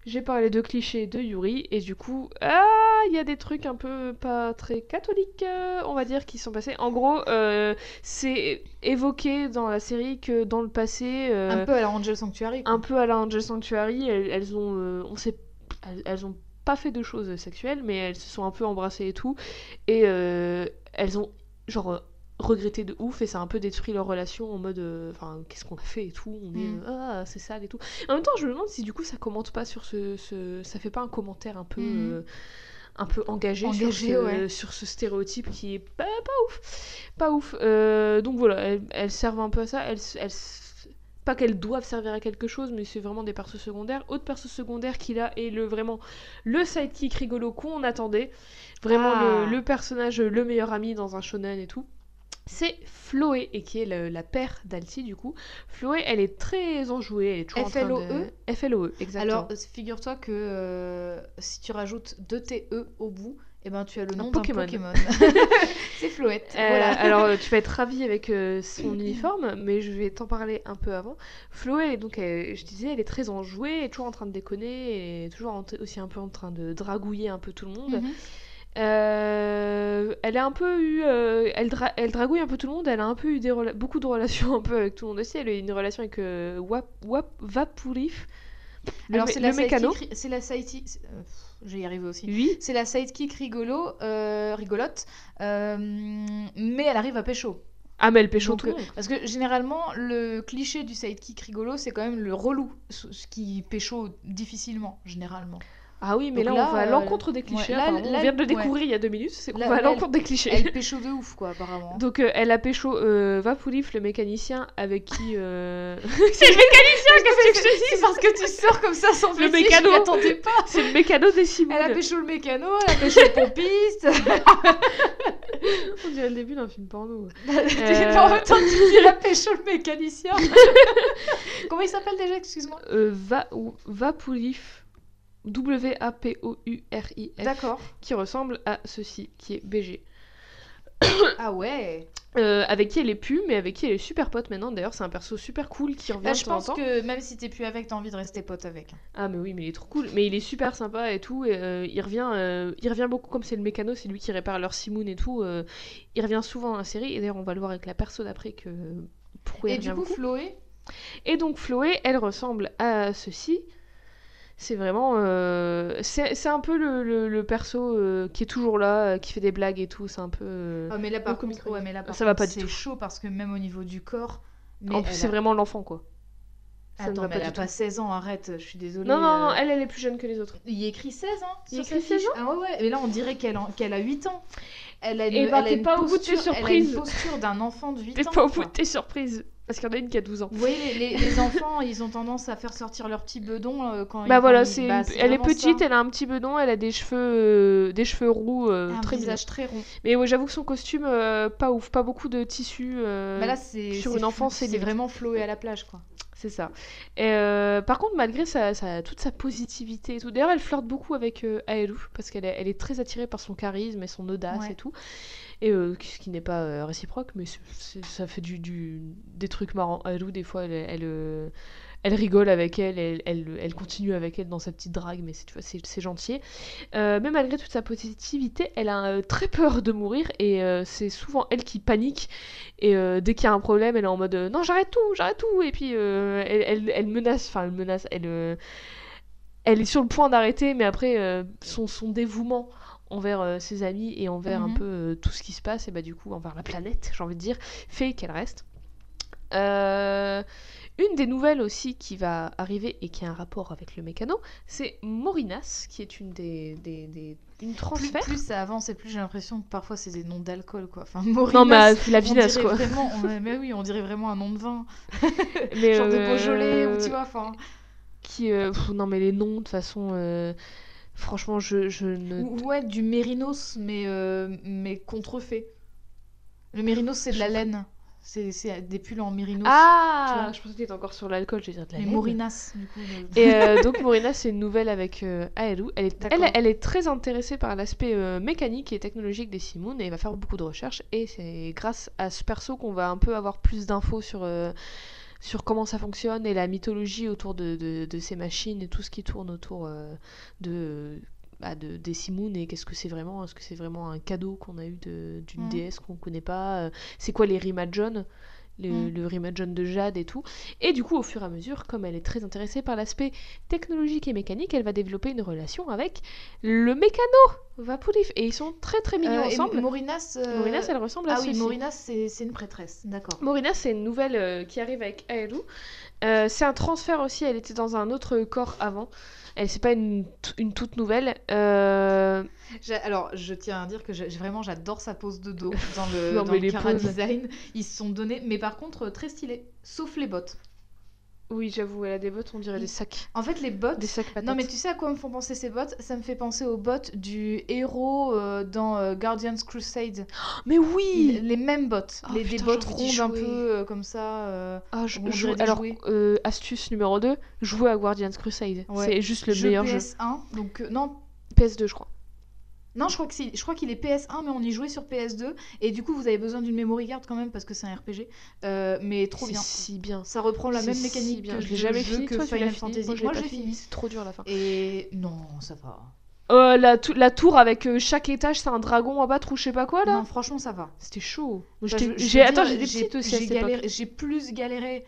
J'ai parlé de clichés de Yuri et du coup, ah, il y a des trucs un peu pas très catholiques, euh, on va dire, qui sont passés. En gros, euh, c'est évoqué dans la série que dans le passé, euh, Un peu à la Angel Sanctuary. quoi. un peu à la Angel Sanctuary, elles, elles ont, on sait elles, elles ont pas fait de choses sexuelles, mais elles se sont un peu embrassées et tout. Et elles ont, genre, regretté de ouf et ça a un peu détruit leur relation en mode, euh, enfin, qu'est-ce qu'on a fait et tout. On est, Mm. euh, ah, c'est sale et tout. En même temps, je me demande si du coup ça commente pas sur ce. ce- ça fait pas un commentaire un peu. Mhm. euh, un peu engagé, Engagé, sur, ce, ouais. sur ce stéréotype qui est pas, pas ouf. Pas ouf. Euh, donc voilà, elles, elles servent un peu à ça. Elles, elles- pas qu'elles doivent servir à quelque chose, mais c'est vraiment des persos secondaires. Autre perso secondaire qu'il a est le, vraiment le sidekick rigolo qu'on attendait. Vraiment Ah. le, le personnage, le meilleur ami dans un shonen et tout. C'est Floé, et qui est le- la père d'Alti du coup. Floé, elle est très enjouée, elle est toujours en train F-L-O-E? de... F-L-O-E, exactement. Alors, figure-toi que euh, si tu rajoutes deux TE au bout, eh ben, tu as le nom d'un Pokémon. Pokémon. c'est Floette. Euh, voilà. alors, euh, tu vas être ravi avec euh, son uniforme, mais je vais t'en parler un peu avant. Flo, elle est donc, elle- je disais, elle est très enjouée, elle est toujours en train de déconner, elle est toujours aussi un peu en train de dragouiller un peu tout le monde. Mhm. Euh, elle a un peu eu, euh, elle, dra- elle dragouille un peu tout le monde. Elle a un peu eu des beaucoup de relations un peu avec tout le monde aussi. Elle a eu une relation avec euh, Wap, Wap, Vapourif, le, Alors, c'est la. C'est la sidekick. euh, vais y arriver aussi. Oui. C'est la sidekick rigolo, rigolote, mais elle arrive à pécho. Ah mais elle pécho Donc, tout le monde. Parce que généralement, le cliché du sidekick rigolo, c'est quand même le relou, ce qui pécho difficilement, généralement. Ah oui, mais là, là, on va à euh, l'encontre des clichés. ouais, là, apparemment. là, on vient de le ouais. découvrir il y a deux minutes. C'est qu'on va à l'encontre des clichés. Elle pécho de ouf, quoi, apparemment. Donc euh, elle a pécho euh, Vapourif, le mécanicien, avec qui... euh, c'est le mécanicien, qu'est-ce que je te C'est parce que tu sors comme ça sans Le mécano. je attendais pas. C'est le mécano des Simons. Elle a pécho le mécano, elle a pécho le pompiste. On dirait le début d'un film porno. Euh... En même temps, tu dis la pécho le mécanicien. Comment il s'appelle déjà, excuse-moi? Euh, Va W-A-P-O-U-R-I-F, D'accord. qui ressemble à ceci, qui est BG. Ah ouais. Euh, avec qui elle est plus, mais avec qui elle est super pote maintenant. D'ailleurs, c'est un perso super cool qui revient de je temps en pense temps. que même si t'es plus avec, t'as envie de rester pote avec. Ah mais oui, mais il est trop cool. Mais il est super sympa et tout. Et, euh, il revient, euh, il revient beaucoup comme c'est le mécano, c'est lui qui répare leur Simoun et tout. il revient souvent dans la série. Et d'ailleurs, on va le voir avec la perso d'après que pourquoi Et du coup, beaucoup. Chloé, Et donc Chloé, elle ressemble à ceci. C'est vraiment, euh, c'est un peu le, le- le perso euh, qui est toujours là, euh, qui fait des blagues et tout. C'est un peu. Ah, mais là, par contre, ouais, mais là, par Ça va contre, pas du c'est chaud parce que même au niveau du corps. Mais en plus, c'est a- vraiment l'enfant quoi. Ça ne Attends, mais pas elle a tout. pas 16 ans, arrête, je suis désolée. Non, non, non, elle, elle est plus jeune que les autres. Il y a écrit 16 ans Il y a sur écrit sa 16 fiche. Ah ouais, ouais, mais là on dirait qu'elle en- qu'elle a 8 ans. Elle a une, Eh ben, elle a t'es une pas au bout de tes posture, elle a une surprises. posture d'un enfant de 8 T'es ans. pas au bout de tes surprises. Parce qu'il y en a une qui a 12 ans. Vous voyez, les, les- les enfants, ils ont tendance à faire sortir leur petit bedon euh, quand ils Bah voilà, quand ils- c'est bah, c'est elle est petite, ça. elle a un petit bedon, elle a des cheveux, euh, des cheveux roux, euh, un très visage très rond. Mais ouais, j'avoue que son costume, euh, pas ouf, pas beaucoup de tissu. Bah là, c'est sur c'est une enfant, c'est c'est vraiment Flo et à la plage, quoi. C'est ça. Et, par contre, malgré sa, sa- toute sa positivité et tout, d'ailleurs, elle flirte beaucoup avec Aelu parce qu'elle est, elle est très attirée par son charisme et son audace Ouais. et tout. Et euh, ce qui n'est pas euh, réciproque, mais ça fait du, du- des trucs marrants. Aelu, des fois, elle, elle, euh, rigole avec elle, elle, elle, continue avec elle dans sa petite drague, mais c'est gentil. Mais malgré toute sa positivité, elle a très peur de mourir et c'est souvent elle qui panique. Et dès qu'il y a un problème, elle est en mode non, j'arrête tout, j'arrête tout. Et puis elle, menace, enfin, elle menace, elle, elle est sur le point d'arrêter, mais après son, son dévouement envers euh, ses amis et envers un Mhm. peu euh, tout ce qui se passe, et bah du coup envers la planète, j'ai envie de dire, fait qu'elle reste. Euh, une des nouvelles aussi qui va arriver et qui a un rapport avec le mécano, c'est Morinas, qui est une des, des, des- une Plus, transfert. plus ça avance et plus j'ai l'impression que parfois c'est des noms d'alcool, quoi. Enfin, Non, Morinas, mais la vinasse quoi. Vraiment, on- mais oui, on dirait vraiment un nom de vin. Mais, Genre de Beaujolais, ou tu vois, enfin... qui euh, pff, non mais les noms de toute façon franchement je, je ne Ou- Ouais, du mérinos, mais, euh, mais contrefait. Le mérinos, c'est de la laine. C'est c'est des pulls en mérinos. ah je pensais que t'étais encore sur l'alcool je vais dire de la laine. morinas, du coup. le- et euh, donc Morena c'est une nouvelle avec euh, Aelu elle est, elle, elle est très intéressée par l'aspect euh, mécanique et technologique des Simoun et elle va faire beaucoup de recherches et c'est grâce à ce perso qu'on va un peu avoir plus d'infos sur euh, sur comment ça fonctionne et la mythologie autour de, de, de ces machines et tout ce qui tourne autour euh, de, bah, de des Simoun et qu'est-ce que c'est vraiment Est-ce que c'est vraiment un cadeau qu'on a eu d'une Mhm. déesse qu'on connaît pas Euh, C'est quoi les Rimajon le, Mm. le Remagen de Jade et tout. Et du coup, au fur et à mesure, comme elle est très intéressée par l'aspect technologique et mécanique, elle va développer une relation avec le mécano Vapourif. Et ils sont très très mignons Euh, et ensemble. Morinas. euh, Morinas, elle ressemble à Ah oui. Morinas, c'est une prêtresse. D'accord. Morina, c'est une nouvelle euh, qui arrive avec. Euh, c'est un transfert aussi, elle était dans un autre corps avant. Elle, c'est pas une, une toute nouvelle. Euh, Alors, je tiens à dire que vraiment, j'adore sa pose de dos dans le, Non, dans mais le les Cara poses. design. Ils se sont donnés, mais par contre, très stylé. Sauf les bottes. Oui, j'avoue, elle a des bottes, on dirait des sacs. En fait, les bottes. Des sacs patates. Non, mais tu sais à quoi me font penser ces bottes? Ça me fait penser aux bottes du héros euh, dans euh, Guardians Crusade. Mais oui Les mêmes bottes. Oh, les, des putain, bottes envie d'y rondes un peu euh, comme ça. Ah, je- des Alors, astuce numéro 2, jouer à Guardians Crusade. Ouais. C'est juste le jeu meilleur jeu. PS1. Donc, non, PS2, je crois. Non, je crois que c'est- je crois qu'il est PS1, mais on y jouait sur PS2. Et du coup, vous avez besoin d'une memory card quand même parce que c'est un RPG. Euh, mais trop bien. si bien. Ça reprend la même si mécanique bien. que Je l'ai jamais fini. que Toi, Final. Fantasy. Moi, je Moi, l'ai fini. C'est trop dur la fin. Et non, ça va. Euh, la, tou- la tour avec euh, chaque étage, c'est un dragon à battre ou je sais pas quoi là? Non, franchement, ça va. C'était chaud. Enfin, j'ai- Attends, J'ai plus galéré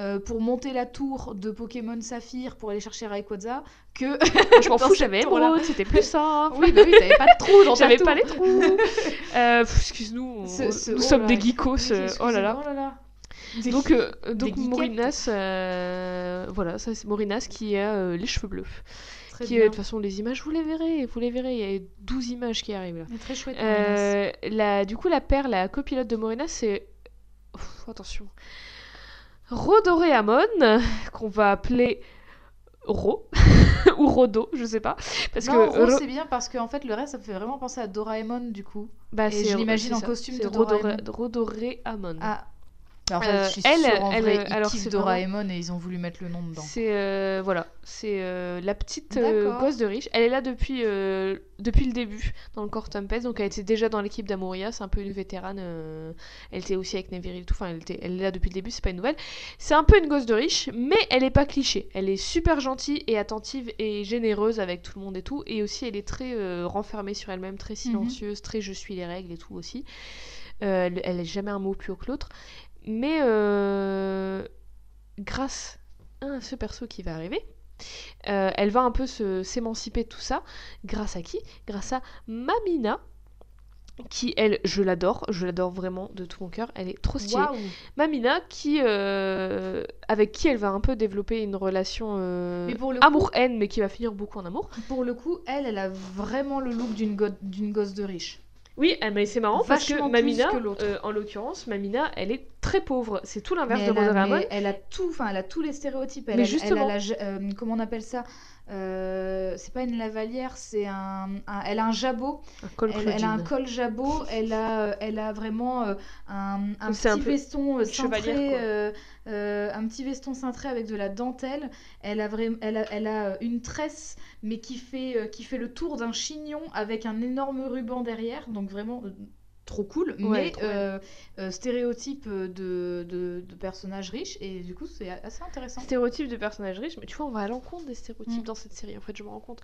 euh, pour monter la tour de Pokémon Saphir pour aller chercher Rayquaza que. Je m'en fous, j'avais. Emerald, c'était plus simple. Oui, bah oui, t'avais pas de trou dans J'avais pas les trous. Euh, Excuse-nous, on- nous oh sommes là, des geekos. Euh, oh là là. excusez-moi, oh là là. Des- Donc, donc. Morinas, voilà, ça c'est Morinas qui a les cheveux bleus. Qui, de toute façon, les images, vous les verrez, vous les verrez. Il y a 12 images qui arrivent là. Très chouette. Morinas. La, du coup, la paire, la copilote de Morena, c'est. Attention. Rodoréamon, qu'on va appeler Ro, ou Rodo, je sais pas. Parce non, que. Ro- c'est bien parce qu'en fait, le reste, ça me fait vraiment penser à Doraemon du coup. bah, et je l'imagine en ça, costume de Rodoré- Doraemon. Rodoréamon. Ah. Mais en fait, Euh, je suis elle, sûre, en elle, vrai, euh, ils alors, kiffent Doraemon et ils ont voulu mettre le nom dedans. C'est euh, voilà, c'est euh, la petite gosse de riche. Elle est là depuis depuis le début dans le corps Tempest, donc elle était déjà dans l'équipe d'Amoria. C'est un peu une vétérane. Elle était aussi avec Neviril et tout. Enfin, elle, était, elle est là depuis le début. C'est pas une nouvelle. C'est un peu une gosse de riche, mais elle est pas cliché. Elle est super gentille et attentive et généreuse avec tout le monde et tout. Et aussi, elle est très renfermée sur elle-même, très silencieuse, très je suis les règles et tout aussi. Euh, elle, est jamais un mot plus haut que l'autre. Mais euh, grâce à ce perso qui va arriver, euh, elle va un peu se- s'émanciper de tout ça. Grâce à qui? Grâce à Mamina. Qui, elle, je l'adore, je l'adore vraiment de tout mon cœur, elle est trop stylée. Mamina, qui, euh, avec qui elle va un peu développer une relation euh, amour-haine, mais qui va finir beaucoup en amour. Pour le coup, elle, elle a vraiment le look d'une go- d'une gosse de riche. Oui, eh, mais c'est marrant parce que Mamina, que euh, en l'occurrence, Mamina, elle est très pauvre. C'est tout l'inverse de elle, a, Rosaramon. mais elle a tout, enfin, elle a tous les stéréotypes. Elle, Mais elle- justement. elle a la euh, comment on appelle ça? Euh, C'est pas une lavalière, c'est un, un- Elle a un jabot. Un col Elle, elle a un col jabot. Elle a, elle a vraiment euh, un, un C'est un petit veston euh, cintré, euh, euh, un petit veston cintré avec de la dentelle. Elle a vraiment, elle a, elle a euh, une tresse, mais qui fait, euh, qui fait le tour d'un chignon avec un énorme ruban derrière. Donc vraiment. Euh, Trop cool, Ouais, mais euh, euh, stéréotype de, de, de personnages riches et du coup c'est assez intéressant. Stéréotype de personnage riche, mais tu vois, on va à l'encontre des stéréotypes Mm. dans cette série, en fait, je me rends compte.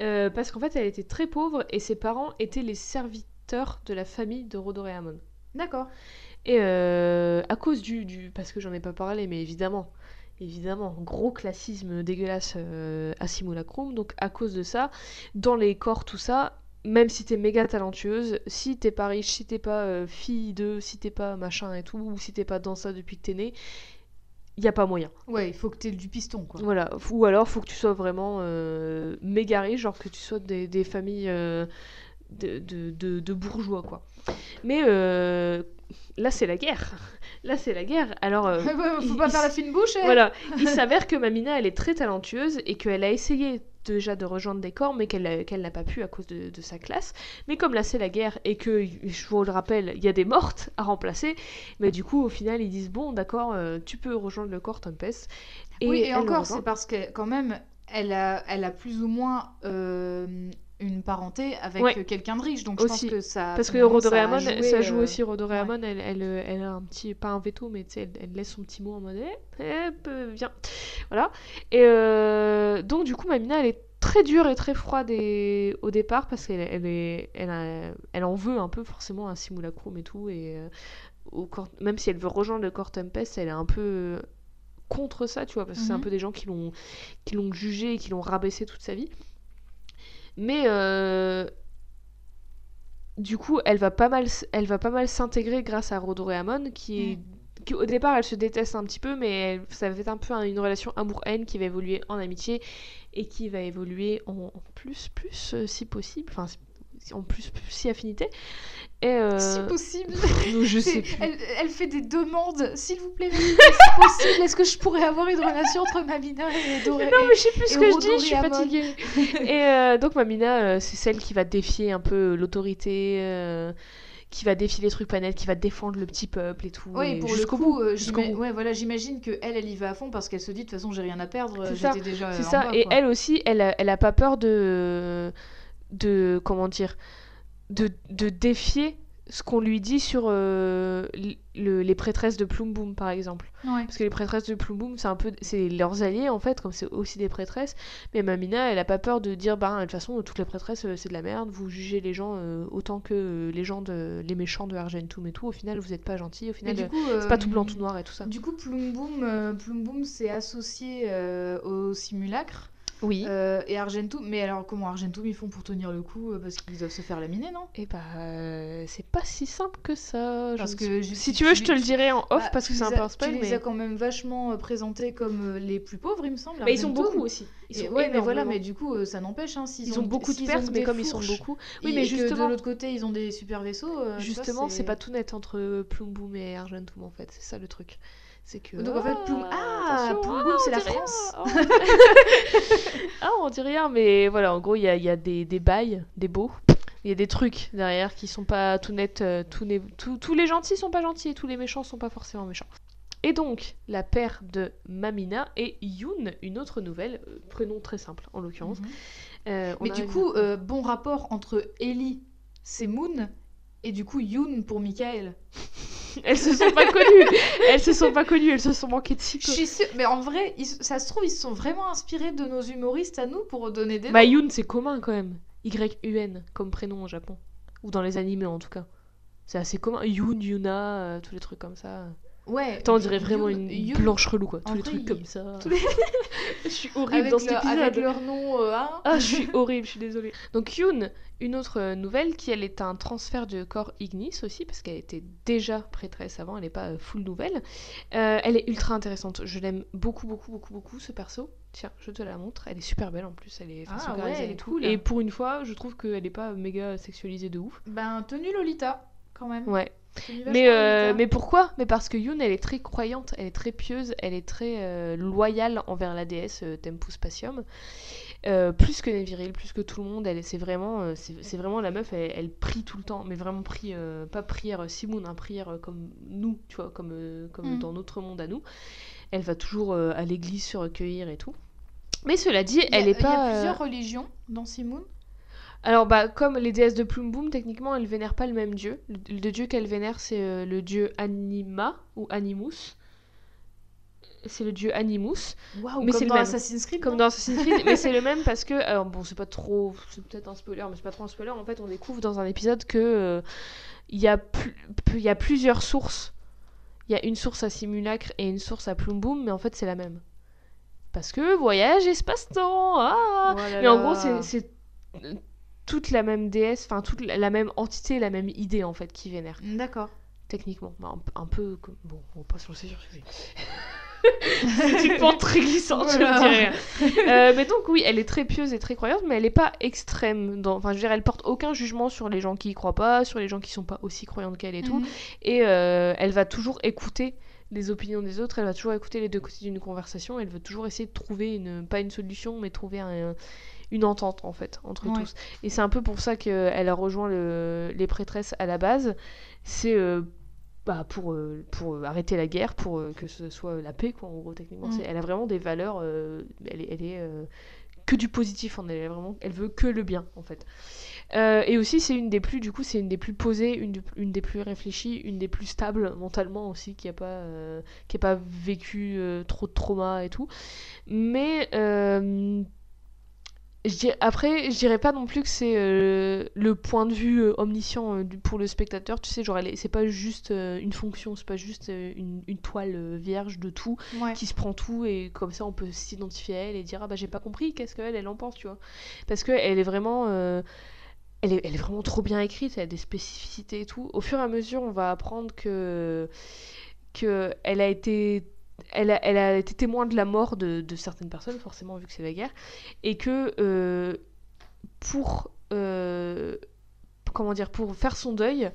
Euh, parce qu'en fait, elle était très pauvre et ses parents étaient les serviteurs de la famille de Rodoréamon. D'accord. Et euh, à cause du, du. Parce que j'en ai pas parlé, mais évidemment. Évidemment, gros classisme dégueulasse euh, à Simulacrum. Donc, à cause de ça, dans les corps, tout ça, même si t'es méga talentueuse, si t'es pas riche, si t'es pas euh, fille de, si t'es pas machin et tout, ou si t'es pas dans ça depuis que t'es né, y a pas moyen. Ouais, il faut que tu aies du piston quoi. Voilà. Ou alors, faut que tu sois vraiment euh, méga riche, genre que tu sois des, des familles euh, de, de, de- de bourgeois, quoi. Mais euh, là, c'est la guerre. Là, c'est la guerre. Alors, faut il- pas il- faire la fine bouche. eh. voilà. Il s'avère que Mamina, elle est très talentueuse et qu'elle a essayé déjà de rejoindre des corps, mais qu'elle n'a pas pu à cause de, de sa classe. Mais comme là, c'est la guerre et que, je vous le rappelle, il y a des mortes à remplacer, mais du coup, au final, ils disent bon, d'accord, euh, tu peux rejoindre le corps Tempest. oui, et elle le encore, c'est parce que quand même, elle a, elle a plus ou moins euh, une parenté avec Ouais. quelqu'un de riche, donc Aussi. je pense que ça. Parce que ça Rodoréamon, joué, ça, joue euh, aussi Rodoréamon, elle, elle, euh, elle a un petit, pas un veto, mais tu sais, elle, elle laisse son petit mot en mode, eh, viens. Voilà. Et euh, donc, du coup, Mamina, elle est très dure et très froide et- au départ parce qu'elle elle est, elle, a- elle en veut un peu forcément un simulacrum et tout. Et, euh, au corps, même si elle veut rejoindre le corps Tempest, elle est un peu contre ça, tu vois, parce que c'est un Mhm. peu des gens qui l'ont qui l'ont jugé et qui l'ont rabaissé toute sa vie. Mais euh, du coup, elle va pas mal, elle va pas mal s'intégrer grâce à Rodoréamon, qui est qui, au départ, elle se déteste un petit peu, mais elle- ça va être un peu un- une relation amour-haine qui va évoluer en amitié et qui va évoluer en, en plus, plus, euh, si possible, enfin, en plus, si affinité. Et euh, Si possible. je sais plus. Elle, elle fait des demandes. S'il vous plaît, si possible, est-ce que je pourrais avoir une relation entre Mamina et Doré Non, mais je sais plus ce que je dis, je suis fatiguée. et euh, donc, Mamina, euh, c'est celle qui va défier un peu l'autorité, euh, qui va défier les trucs planètes, qui va défendre le petit peuple et tout. Oui, pour le coup, bout, ouais, voilà, j'imagine que elle, elle y va à fond parce qu'elle se dit de toute façon j'ai rien à perdre, C'est j'étais ça, déjà C'est ça, bas, et quoi. elle aussi, elle a, elle a pas peur de. De. comment dire. de, de défier ce qu'on lui dit sur euh, le- les prêtresses de Plum Boom, par exemple. Ouais. Parce que les prêtresses de Plum Boom, c'est un peu. c'est leurs alliés, en fait, comme c'est aussi des prêtresses. Mais Mamina, elle a pas peur de dire, bah, de toute façon, toutes les prêtresses, euh, c'est de la merde, vous jugez les gens euh, autant que les gens, de, les méchants de Argentum et tout. Au final, vous êtes pas gentils, au final, euh, c'est pas tout blanc, tout noir et tout ça. Du coup, Plum Boom, Plum Boom c'est associé au simulacre Oui. euh, et Argentum. Mais alors, comment Argentum ils font pour tenir le coup euh, Parce qu'ils doivent se faire laminer, non? Et bah, euh, c'est pas si simple que ça. Parce que je- si tu veux, je te le dirai en off Bah, parce que c'est un les peu as- un spoil. Tu les mais... as quand même vachement présentés comme les plus pauvres, il me semble. Bah, ils sont beaucoup aussi. Ils sont ouais, mais voilà, mais du coup, ça n'empêche. Hein, Ils ont beaucoup de pertes, mais comme ils sont beaucoup. et- Oui, mais et justement, de l'autre côté, ils ont des super vaisseaux. justement, c'est pas tout net entre Plum Boom et Argentum en fait. C'est ça le truc. C'est que. Donc, en fait, Plum- Ah, ah, Boom, on c'est la France. ah, on dit- ah, rien, mais voilà, en gros, il y a, il y a des, des bails, des beaux. Il y a des trucs derrière qui sont pas tout nets. euh, tous les- tous- tous les gentils sont pas gentils et tous les méchants sont pas forcément méchants. Et donc, la paire de Mamina et Yoon, une autre nouvelle, euh, prénom très simple en l'occurrence. Mhm. Euh, Mais du coup, euh, bon rapport entre Ellie, c'est Moon, et du coup Yoon pour Michael. elles se sont pas connues, elles se sont pas connues, elles se sont manquées de si Je suis sûre, mais en vrai, ils- ça se trouve, ils se sont vraiment inspirés de nos humoristes à nous pour donner des Bah. Yoon c'est commun quand même. Y-U-N comme prénom au Japon. Ou dans les animés en tout cas. C'est assez commun. Yoon, Yuna, euh, tous les trucs comme ça. Ouais. On dirait vraiment une blanche relou quoi. Tous en les trucs comme ça. je suis horrible Avec, dans cet avec épisode. leur nom, euh, hein. Ah, je suis horrible, je suis désolée. Donc Yoon, une autre euh, nouvelle qui elle est un transfert de corps Ignis aussi parce qu'elle était déjà prêtresse avant, elle n'est pas euh, full nouvelle. Euh, elle est ultra intéressante, je l'aime beaucoup beaucoup beaucoup beaucoup ce perso. Tiens, je te la montre, elle est super belle en plus, elle est Ah façon ouais, Carizia elle est tout. cool. Et pour une fois, je trouve qu'elle n'est pas méga sexualisée de ouf. Ben, tenue Lolita, quand même. Ouais. Mais, euh, mais pourquoi? Mais parce que Yoon, elle est très croyante, elle est très pieuse, elle est très euh, loyale envers la déesse euh, Tempus Spatium. Plus que Neviril, plus que tout le monde, elle c'est vraiment, c'est vraiment la meuf, elle, elle prie tout le temps, mais vraiment prie, pas prière Simoun, hein, prière comme nous, tu vois, comme, comme Mm. dans notre monde à nous. Elle va toujours à l'église se recueillir et tout. Mais cela dit, a- elle est Il y a pas. plusieurs religions dans Simoon. Alors, bah, comme les déesses de Plum Boom, techniquement, elles vénèrent pas le même dieu. Le, le dieu qu'elles vénèrent, c'est euh, le dieu Anima ou Animus. C'est le dieu Animus, Waouh, mais c'est comme le dans même. Assassin's Creed. comme dans Assassin's Creed, mais c'est le même parce que, alors bon, c'est pas trop, c'est peut-être un spoiler, mais c'est pas trop un spoiler. En fait, on découvre dans un épisode que euh, il y a pl- il y a plusieurs sources. Il y a une source à Simulacre et une source à Plum Boom, mais en fait, c'est la même. Parce que voyage, espace-temps. Ah Oh mais en gros, c'est- euh, toute la même déesse, enfin toute la même entité, la même idée en fait qui vénère, D'accord. techniquement. Bah, un, un peu comme. Bon, on va pas se lancer sur c'est une pente très glissante, je Voilà. ne dirais rien. Euh, mais donc, oui, elle est très pieuse et très croyante, mais elle n'est pas extrême. Dans... Enfin, je veux dire, elle porte aucun jugement sur les gens qui y croient pas, sur les gens qui sont pas aussi croyantes qu'elle et tout. Mhm. Et euh, elle va toujours écouter les opinions des autres, elle va toujours écouter les deux côtés d'une conversation, elle veut toujours essayer de trouver une, pas une solution, mais trouver un- une entente en fait entre Ouais. tous. Et c'est un peu pour ça qu'elle a rejoint le- les prêtresses à la base. C'est euh, bah, pour, euh, pour euh, arrêter la guerre, pour euh, que ce soit la paix, quoi, en gros, techniquement. Mm. Elle a vraiment des valeurs, elle est, elle est, que du positif en elle, elle, vraiment, elle veut que le bien en fait. Et aussi, c'est une des plus, du coup, c'est une des plus posées, une, de- une des plus réfléchies, une des plus stables mentalement aussi, qui a pas, qui a pas vécu trop de trauma et tout. Mais après, je dirais pas non plus que c'est euh, le point de vue euh, omniscient euh, pour le spectateur. Tu sais, genre, elle est- c'est pas juste une fonction, c'est pas juste une, une toile vierge de tout Ouais. qui se prend tout et comme ça on peut s'identifier à elle et dire ah bah j'ai pas compris, qu'est-ce qu'elle elle en pense, tu vois. Parce que elle est vraiment. elle est, elle est vraiment trop bien écrite, elle a des spécificités et tout. Au fur et à mesure, on va apprendre que, que elle a été, elle a, elle a été témoin de la mort de, de certaines personnes, forcément vu que c'est la guerre, et que euh, pour, euh, comment dire, pour faire son deuil,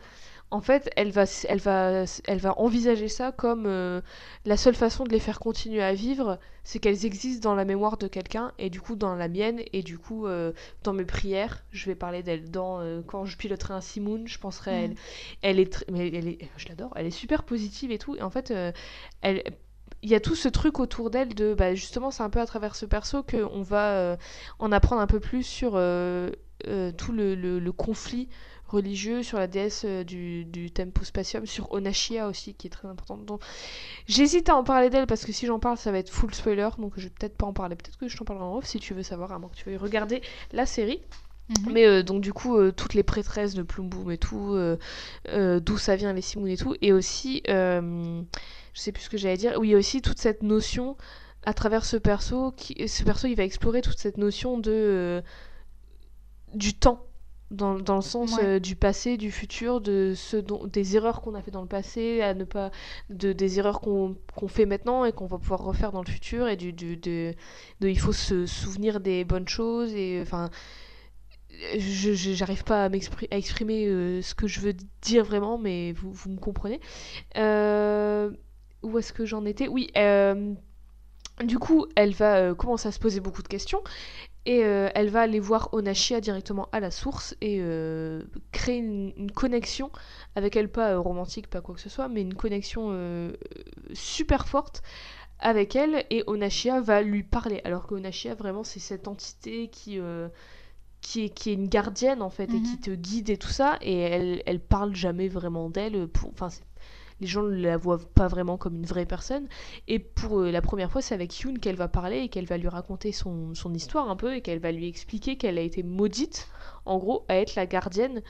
en fait, elle va, elle va, elle va envisager ça comme euh, la seule façon de les faire continuer à vivre, c'est qu'elles existent dans la mémoire de quelqu'un et du coup dans la mienne et du coup euh, dans mes prières, je vais parler d'elle dans euh, quand je piloterai un Simoun, je penserai à elle. Mm. Elle est, tr- mais elle est, je l'adore, elle est super positive et tout et en fait elle il y a tout ce truc autour d'elle de bah, justement c'est un peu à travers ce perso que on va euh, en apprendre un peu plus sur euh, euh, tout le, le- le conflit religieux sur la déesse du, du Tempo Spatium, sur Onashia aussi, qui est très importante. Donc, j'hésite à en parler d'elle parce que si j'en parle, ça va être full spoiler, donc je vais peut-être pas en parler. Peut-être que je t'en parlerai en off si tu veux savoir, à moins que tu veuilles regarder la série. Mhm. Mais euh, donc du coup, euh, toutes les prêtresses de Plum Boom et tout, euh, d'où ça vient les Simoun et tout, et aussi, je sais plus ce que j'allais dire, oui, il y a aussi toute cette notion à travers ce perso, qui, ce perso, il va explorer toute cette notion de euh, du temps. Dans, dans le sens Ouais. euh, du passé, du futur, de ce dont, des erreurs qu'on a fait dans le passé, à ne pas, de, des erreurs qu'on qu'on fait maintenant et qu'on va pouvoir refaire dans le futur, et du, du- de, de- il faut se souvenir des bonnes choses, et enfin, je j'arrive pas à, m'expri- à exprimer euh, ce que je veux dire vraiment, mais vous, vous me comprenez. Euh, où est-ce que j'en étais Oui, euh, du coup, elle va euh, commencer à se poser beaucoup de questions et euh, elle va aller voir Onashia directement à la source et créer une, une connexion avec elle, pas romantique, pas quoi que ce soit, mais une connexion super forte avec elle et Onashia va lui parler. Alors que Onashia, vraiment, c'est cette entité qui, qui, est, qui est une gardienne en fait et Mhm. qui te guide et tout ça. Et elle, elle parle jamais vraiment d'elle. Enfin, c'est- les gens ne la voient pas vraiment comme une vraie personne. Et pour euh, la première fois, c'est avec Yoon qu'elle va parler et qu'elle va lui raconter son, son histoire un peu et qu'elle va lui expliquer qu'elle a été maudite, en gros, à être la gardienne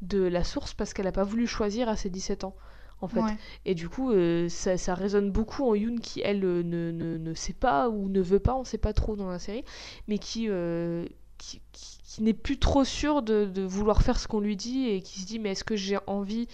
de la source parce qu'elle n'a pas voulu choisir à ses 17 ans. En fait. Ouais. Et du coup, euh, ça, ça résonne beaucoup en Yoon qui, elle, euh, ne, ne, ne sait pas ou ne veut pas, on sait pas trop dans la série, mais qui, euh, qui, qui- qui n'est plus trop sûre de, de vouloir faire ce qu'on lui dit et qui se dit mais est-ce que j'ai envie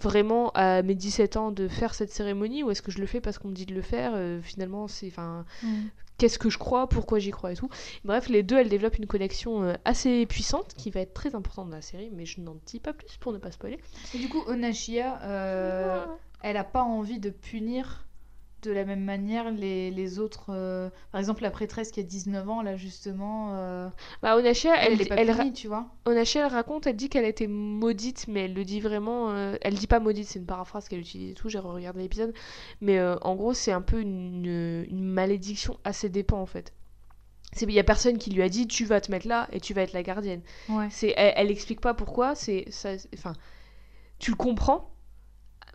vraiment à mes 17 ans de faire cette cérémonie ou est-ce que je le fais parce qu'on me dit de le faire Euh, Finalement, c'est... Enfin, Mhm. qu'est-ce que je crois, pourquoi j'y crois et tout. Bref, les deux, elles développent une connexion euh, assez puissante qui va être très importante dans la série, mais je n'en dis pas plus pour ne pas spoiler. Et du coup, Onashia, euh, elle a pas envie de punir de la même manière les, les autres. euh, Par exemple, la prêtresse qui a 19 ans, là, justement, euh, Bah, elle elle, n'est pas elle, punie, tu vois. Onashia, elle raconte, elle dit qu'elle a été maudite, mais elle le dit vraiment. euh, elle dit pas maudite, c'est une paraphrase qu'elle utilise et tout. J'ai regardé l'épisode, mais euh, en gros, c'est un peu une, une malédiction à ses dépens en fait. Il y a personne qui lui a dit tu vas te mettre là et tu vas être la gardienne. Ouais. C'est, elle, elle explique pas pourquoi. C'est, ça, enfin, tu le comprends,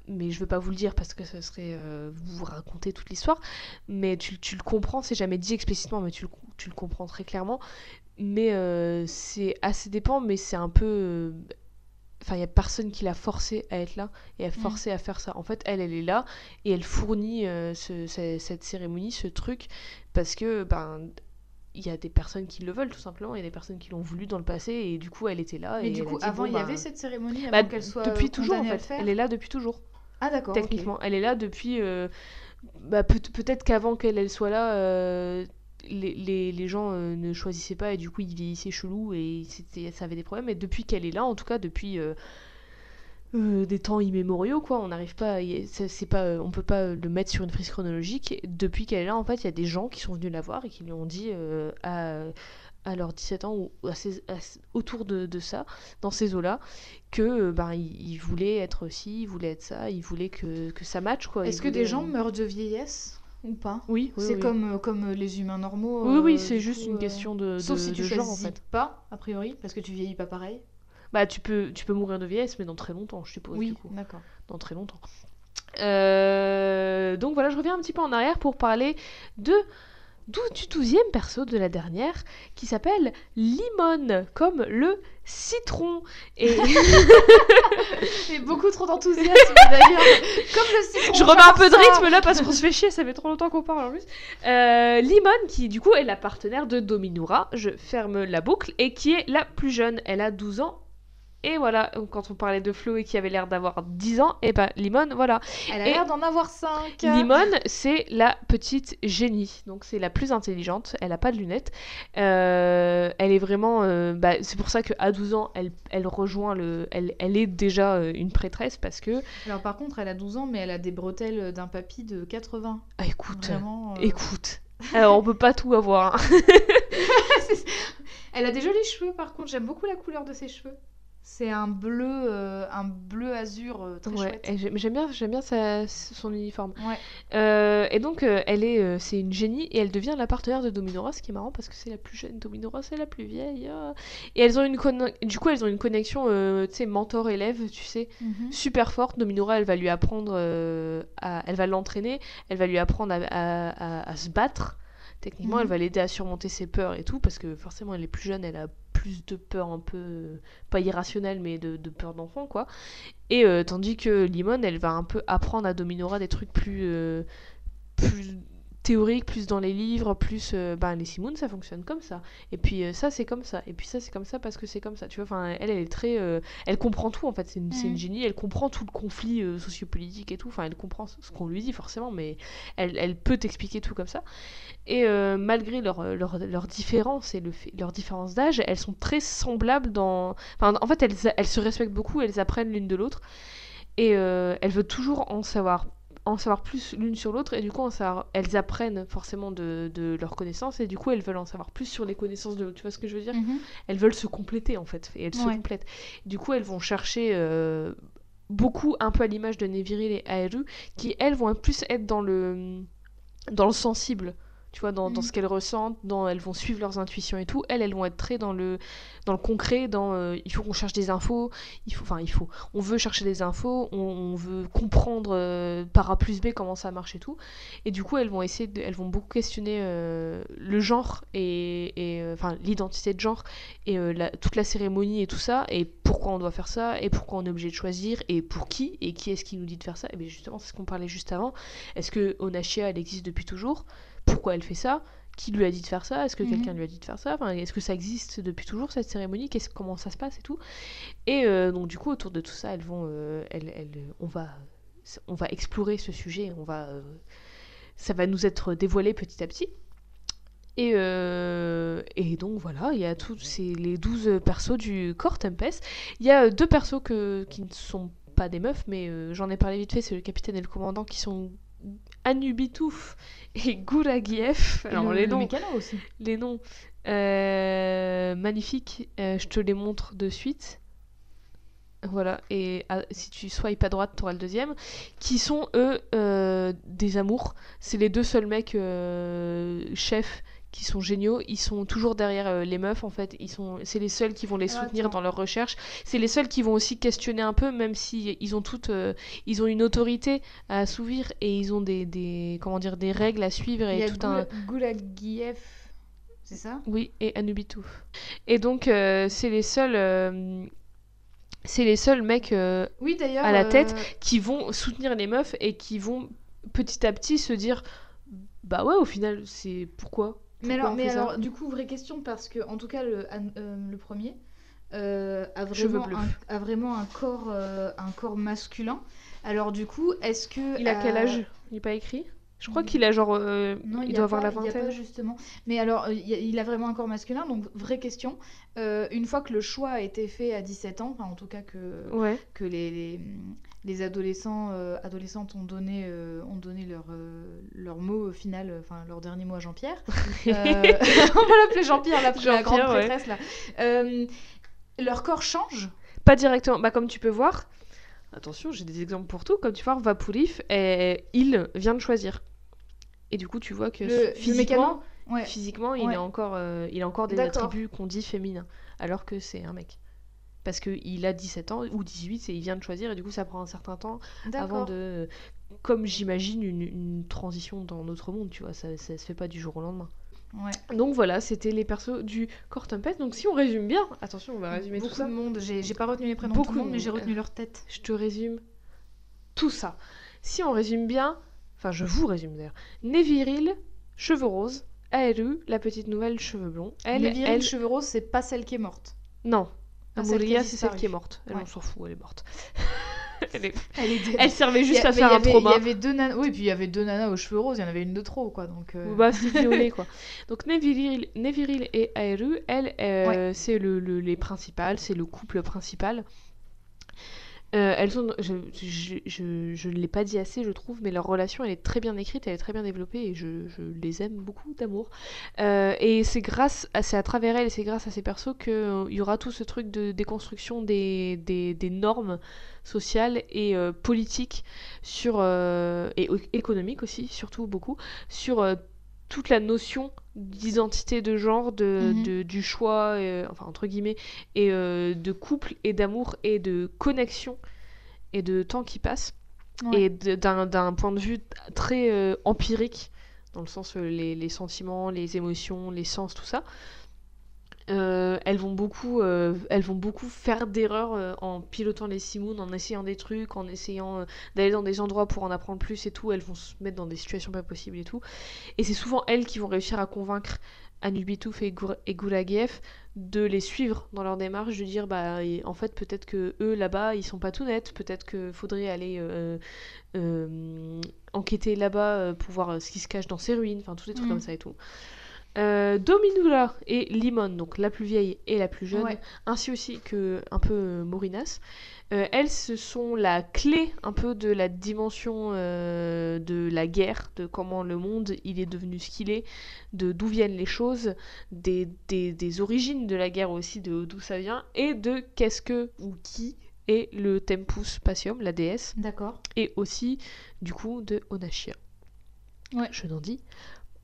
mais je veux pas vous le dire parce que ça serait euh, vous raconter toute l'histoire. Mais tu, tu le comprends, c'est jamais dit explicitement, mais tu le, tu le comprends très clairement. Mais euh, c'est assez dépend, mais c'est un peu. euh, Enfin, il y a personne qui l'a forcé à être là et a forcé à faire ça. En fait, elle, elle est là et elle fournit euh, ce- ce- cette cérémonie, ce truc, parce que ben il y a des personnes qui le veulent tout simplement, il y a des personnes qui l'ont voulu dans le passé et du coup elle était là. Mais et du coup, avant, bon, il y ben, avait cette cérémonie avant bah, qu'elle soit depuis toujours en à fait. Elle est là depuis toujours Ah, d'accord. techniquement. Elle est là depuis. euh, bah, peut- peut-être qu'avant qu'elle elle soit là, euh, les, gens euh, ne choisissaient pas et du coup ils vieillissaient chelou et ça avait des problèmes. Et depuis qu'elle est là, en tout cas depuis des temps immémoriaux, quoi, on n'arrive pas. c'est pas, peut pas le mettre sur une frise chronologique. Depuis qu'elle est là, en fait, il y a des gens qui sont venus la voir et qui lui ont dit à à leurs 17 ans ou à ces- à c- autour de, de ça, dans ces eaux-là, que euh, ben, ils, ils voulaient être ci, ils voulaient être ça, ils voulaient que, que ça matche. quoi. Est-ce que des gens euh, meurent de vieillesse ou pas? Oui, oui, C'est oui. comme, euh, comme les humains normaux. Oui, oui, euh, c'est juste coup, une euh, question de, Sauf de- si tu genre, en fait. pas, a priori, parce que tu vieillis pas pareil. Bah, tu peux, tu peux mourir de vieillesse, mais dans très longtemps, je suppose. Oui, du coup. d'accord. Dans très longtemps. Euh, donc voilà, je reviens un petit peu en arrière pour parler de du douzième perso de la dernière qui s'appelle Limon, comme le citron. Et Et beaucoup trop d'enthousiasme d'ailleurs. Comme le citron. je remets un peu de rythme là parce qu'on se fait chier, ça fait trop longtemps qu'on parle en plus. Euh, Limon qui du coup est la partenaire de Dominura, je ferme la boucle, et qui est la plus jeune, elle a 12 ans. Et voilà, quand on parlait de Flo et qui avait l'air d'avoir 10 ans, et ben Limon, voilà. Elle a l'air d'en avoir 5. Limon, c'est la petite génie, donc c'est la plus intelligente. Elle a pas de lunettes. Euh, elle est vraiment. euh, bah, c'est pour ça qu'à 12 ans, elle, elle rejoint le. Elle, elle est déjà euh, une prêtresse parce que. Alors par contre, elle a 12 ans, mais elle a des bretelles d'un papy de 80. Ah, écoute, Vraiment. euh, écoute. Alors, on peut pas tout avoir. hein. Elle a des jolis cheveux par contre, j'aime beaucoup la couleur de ses cheveux. C'est un bleu, euh, un bleu azur euh, très Ouais, chouette. et j'aime bien, j'aime bien sa- son uniforme. Ouais. Euh, et donc, elle est, c'est une génie et elle devient la partenaire de Dominora, ce qui est marrant parce que c'est la plus jeune. Dominora, c'est la plus vieille. ah. Et elles ont une conne- du coup, elles ont une connexion, tu sais, mentor-élève, tu sais, Mhm. super forte. Dominora, elle va lui apprendre, à- elle va l'entraîner, elle va lui apprendre à- à se battre. Techniquement, Mhm. elle va l'aider à surmonter ses peurs et tout, parce que forcément, elle est plus jeune, elle a plus de peur un peu, pas irrationnelle, mais de, de peur d'enfant, quoi. Et euh, tandis que Limon, elle va un peu apprendre à Dominora des trucs plus, euh, plus théoriques, plus dans les livres, plus euh, ben, les Simoun, ça fonctionne comme ça. Et puis euh, ça, c'est comme ça. Et puis ça, c'est comme ça parce que c'est comme ça. Tu vois, enfin, elle, elle est très, euh, elle comprend tout en fait. C'est une, une génie. Elle comprend tout le conflit sociopolitique et tout. Enfin, elle comprend ce qu'on lui dit forcément, mais elle, elle peut t'expliquer tout comme ça. Et malgré leurs leur, leur différences et le fait- leurs différences d'âge, elles sont très semblables dans. Enfin, en fait, elles, elles se respectent beaucoup, elles apprennent l'une de l'autre. Et elles veulent toujours en savoir, en savoir plus l'une sur l'autre. Et du coup, en savoir- elles apprennent forcément de, de leurs connaissances. Et du coup, elles veulent en savoir plus sur les connaissances de l'autre. Tu vois ce que je veux dire? Mhm. elles veulent se compléter en fait et elles se complètent. Du coup, elles vont chercher euh, beaucoup un peu à l'image de Neviril et Aeru qui elles vont plus être dans le dans le sensible. Tu vois, dans, dans Mhm. ce qu'elles ressentent, dans, elles vont suivre leurs intuitions et tout. Elles, elles vont être très dans le, dans le concret, dans euh, il faut qu'on cherche des infos, il faut, enfin il faut, on veut chercher des infos, on, on veut comprendre euh, par A plus B comment ça marche et tout. Et du coup, elles vont essayer, de- elles vont beaucoup questionner euh, le genre et, enfin l'identité de genre et la- toute la cérémonie et tout ça, et pourquoi on doit faire ça, et pourquoi on est obligé de choisir, et pour qui, et qui est-ce qui nous dit de faire ça. Et bien justement, c'est ce qu'on parlait juste avant. Est-ce que Onashia, elle existe depuis toujours? Pourquoi elle fait ça Qui lui a dit de faire ça Est-ce que Mhm. quelqu'un lui a dit de faire ça enfin, Est-ce que ça existe depuis toujours cette cérémonie Qu'est-ce, Comment ça se passe et tout Et euh, donc du coup, autour de tout ça, elles vont, euh, elles, elles- on va, on va explorer ce sujet, on va, euh, ça va nous être dévoilé petit à petit. Et, et donc voilà, il y a tous ces, les 12 persos du corps Tempest. Il y a deux persos que, qui ne sont pas des meufs, mais j'en ai parlé vite fait, c'est le capitaine et le commandant qui sont Anubitouf et Gouragiev. Alors le- les le noms, aussi. les noms euh, magnifiques, euh, je te les montre de suite. Voilà, et ah, si tu swipes à droite, tu auras le deuxième. Qui sont, eux, euh, des amours. C'est les deux seuls mecs euh, chefs qui sont géniaux. Ils sont toujours derrière euh, les meufs, en fait. Ils sont, c'est les seuls qui vont les Ah, soutenir dans leur recherche. C'est les seuls qui vont aussi questionner un peu, même si ils ont toutes, euh, ils ont une autorité à assouvir et ils ont des, des, comment dire, des règles à suivre Il y et a tout un. Goulagiev. C'est ça? Oui, et Anubitouf. Et donc, euh, c'est les seuls. c'est les seuls mecs euh, Oui. À la euh, tête. qui vont soutenir les meufs et qui vont petit à petit se dire bah ouais au final c'est pourquoi? Mais alors, mais alors du coup, vraie question, parce que, en tout cas, le, euh, le premier euh, a, vraiment un, a vraiment un corps, euh, un corps masculin. Alors, du coup, est-ce que. il a quel âge? Il n'est pas écrit? Je crois Mm. qu'il a genre euh, Non, il doit avoir pas- la a pas, vingtaine justement. Mais alors, euh, y a- il a vraiment un corps masculin, donc vraie question. Euh, une fois que le choix a été fait à 17 ans, enfin en tout cas que, ouais que les, les, les adolescents, euh, adolescentes ont donné, euh, ont donné leur, euh, leur mot final, enfin leur dernier mot à Jean-Pierre. On va l'appeler Jean-Pierre, la, grande ouais. prêtresse là. Leur corps change. pas directement bah comme tu peux voir attention j'ai des exemples pour tout comme tu vois Vapourif et il vient de choisir et du coup tu vois que Le, physiquement Ouais. physiquement il encore euh, il a encore des attributs qu'on dit féminins alors que c'est un mec parce qu'il a 17 ans ou 18 et il vient de choisir et du coup ça prend un certain temps avant de comme j'imagine une, une transition dans notre monde tu vois ça, ça se fait pas du jour au lendemain Ouais. Donc voilà, c'était les persos du corps tempête. Donc si on résume bien, attention, on va résumer Beaucoup tout ça. de monde. J'ai pas retenu les prénoms de Beaucoup tout le monde, de mais j'ai retenu leur tête. Je te résume tout ça. Si on résume bien, enfin je vous résume d'ailleurs. Neviril, cheveux roses. Aeru, la petite nouvelle, cheveux blonds. Elle, Elle, elle, cheveux roses, c'est pas celle qui est morte. non. Ah, c'est celle qui est morte. Elle, Ouais. on s'en fout, elle est morte. elle, est- Elle, est elle servait juste a- à faire un avait- trauma. Il y avait deux nanas. Oui, puis il y avait deux nanas aux cheveux roses. Il y en avait une de trop, quoi. Donc. euh, Bah, c'est violet quoi. Donc Neviril, Neviril et Aeru, elles, euh, c'est le, le- les principales, c'est le couple principal. Euh, elles sont, je, ne l'ai pas dit assez, je trouve, mais leur relation, elle est très bien écrite, elle est très bien développée, et je, les aime beaucoup d'amour. Euh, et c'est grâce, à, c'est à travers elles, c'est grâce à ces persos qu'il y aura tout ce truc de déconstruction des, normes sociales et euh, politiques sur euh, et économiques aussi, surtout beaucoup, sur euh, toute la notion d'identité de genre, de, Mhm. de- du choix, euh, enfin entre guillemets, et euh, de couple et d'amour et de connexion et de temps qui passe, Ouais. et d'un point de vue très euh, empirique, dans le sens les, les sentiments, les émotions, les sens, tout ça. Euh, elles vont beaucoup, euh, elles vont beaucoup faire d'erreurs euh, en pilotant les Simoun, en essayant des trucs, en essayant d'aller dans des endroits pour en apprendre plus et tout. Elles vont se mettre dans des situations pas possibles et tout. Et c'est souvent elles qui vont réussir à convaincre Anubitouf et, Gour- et Gouragiev de les suivre dans leur démarche, de dire bah en fait peut-être que eux là-bas ils sont pas tout nets, peut-être que faudrait aller euh, euh, enquêter là-bas pour voir ce qui se cache dans ces ruines, enfin tous des trucs Mhm. comme ça et tout. Euh, Dominula et Limon, donc la plus vieille et la plus jeune, Ouais. ainsi aussi que un peu euh, Morinas. Euh, elles, ce sont la clé un peu de la dimension euh, de la guerre, de comment le monde il est devenu ce qu'il est, de d'où viennent les choses, des, des, des origines de la guerre aussi, de d'où ça vient, et de qu'est-ce que ou qui est le Tempus Pasium, la déesse, D'accord. et aussi du coup de Onashia. Ouais. Je n'en dis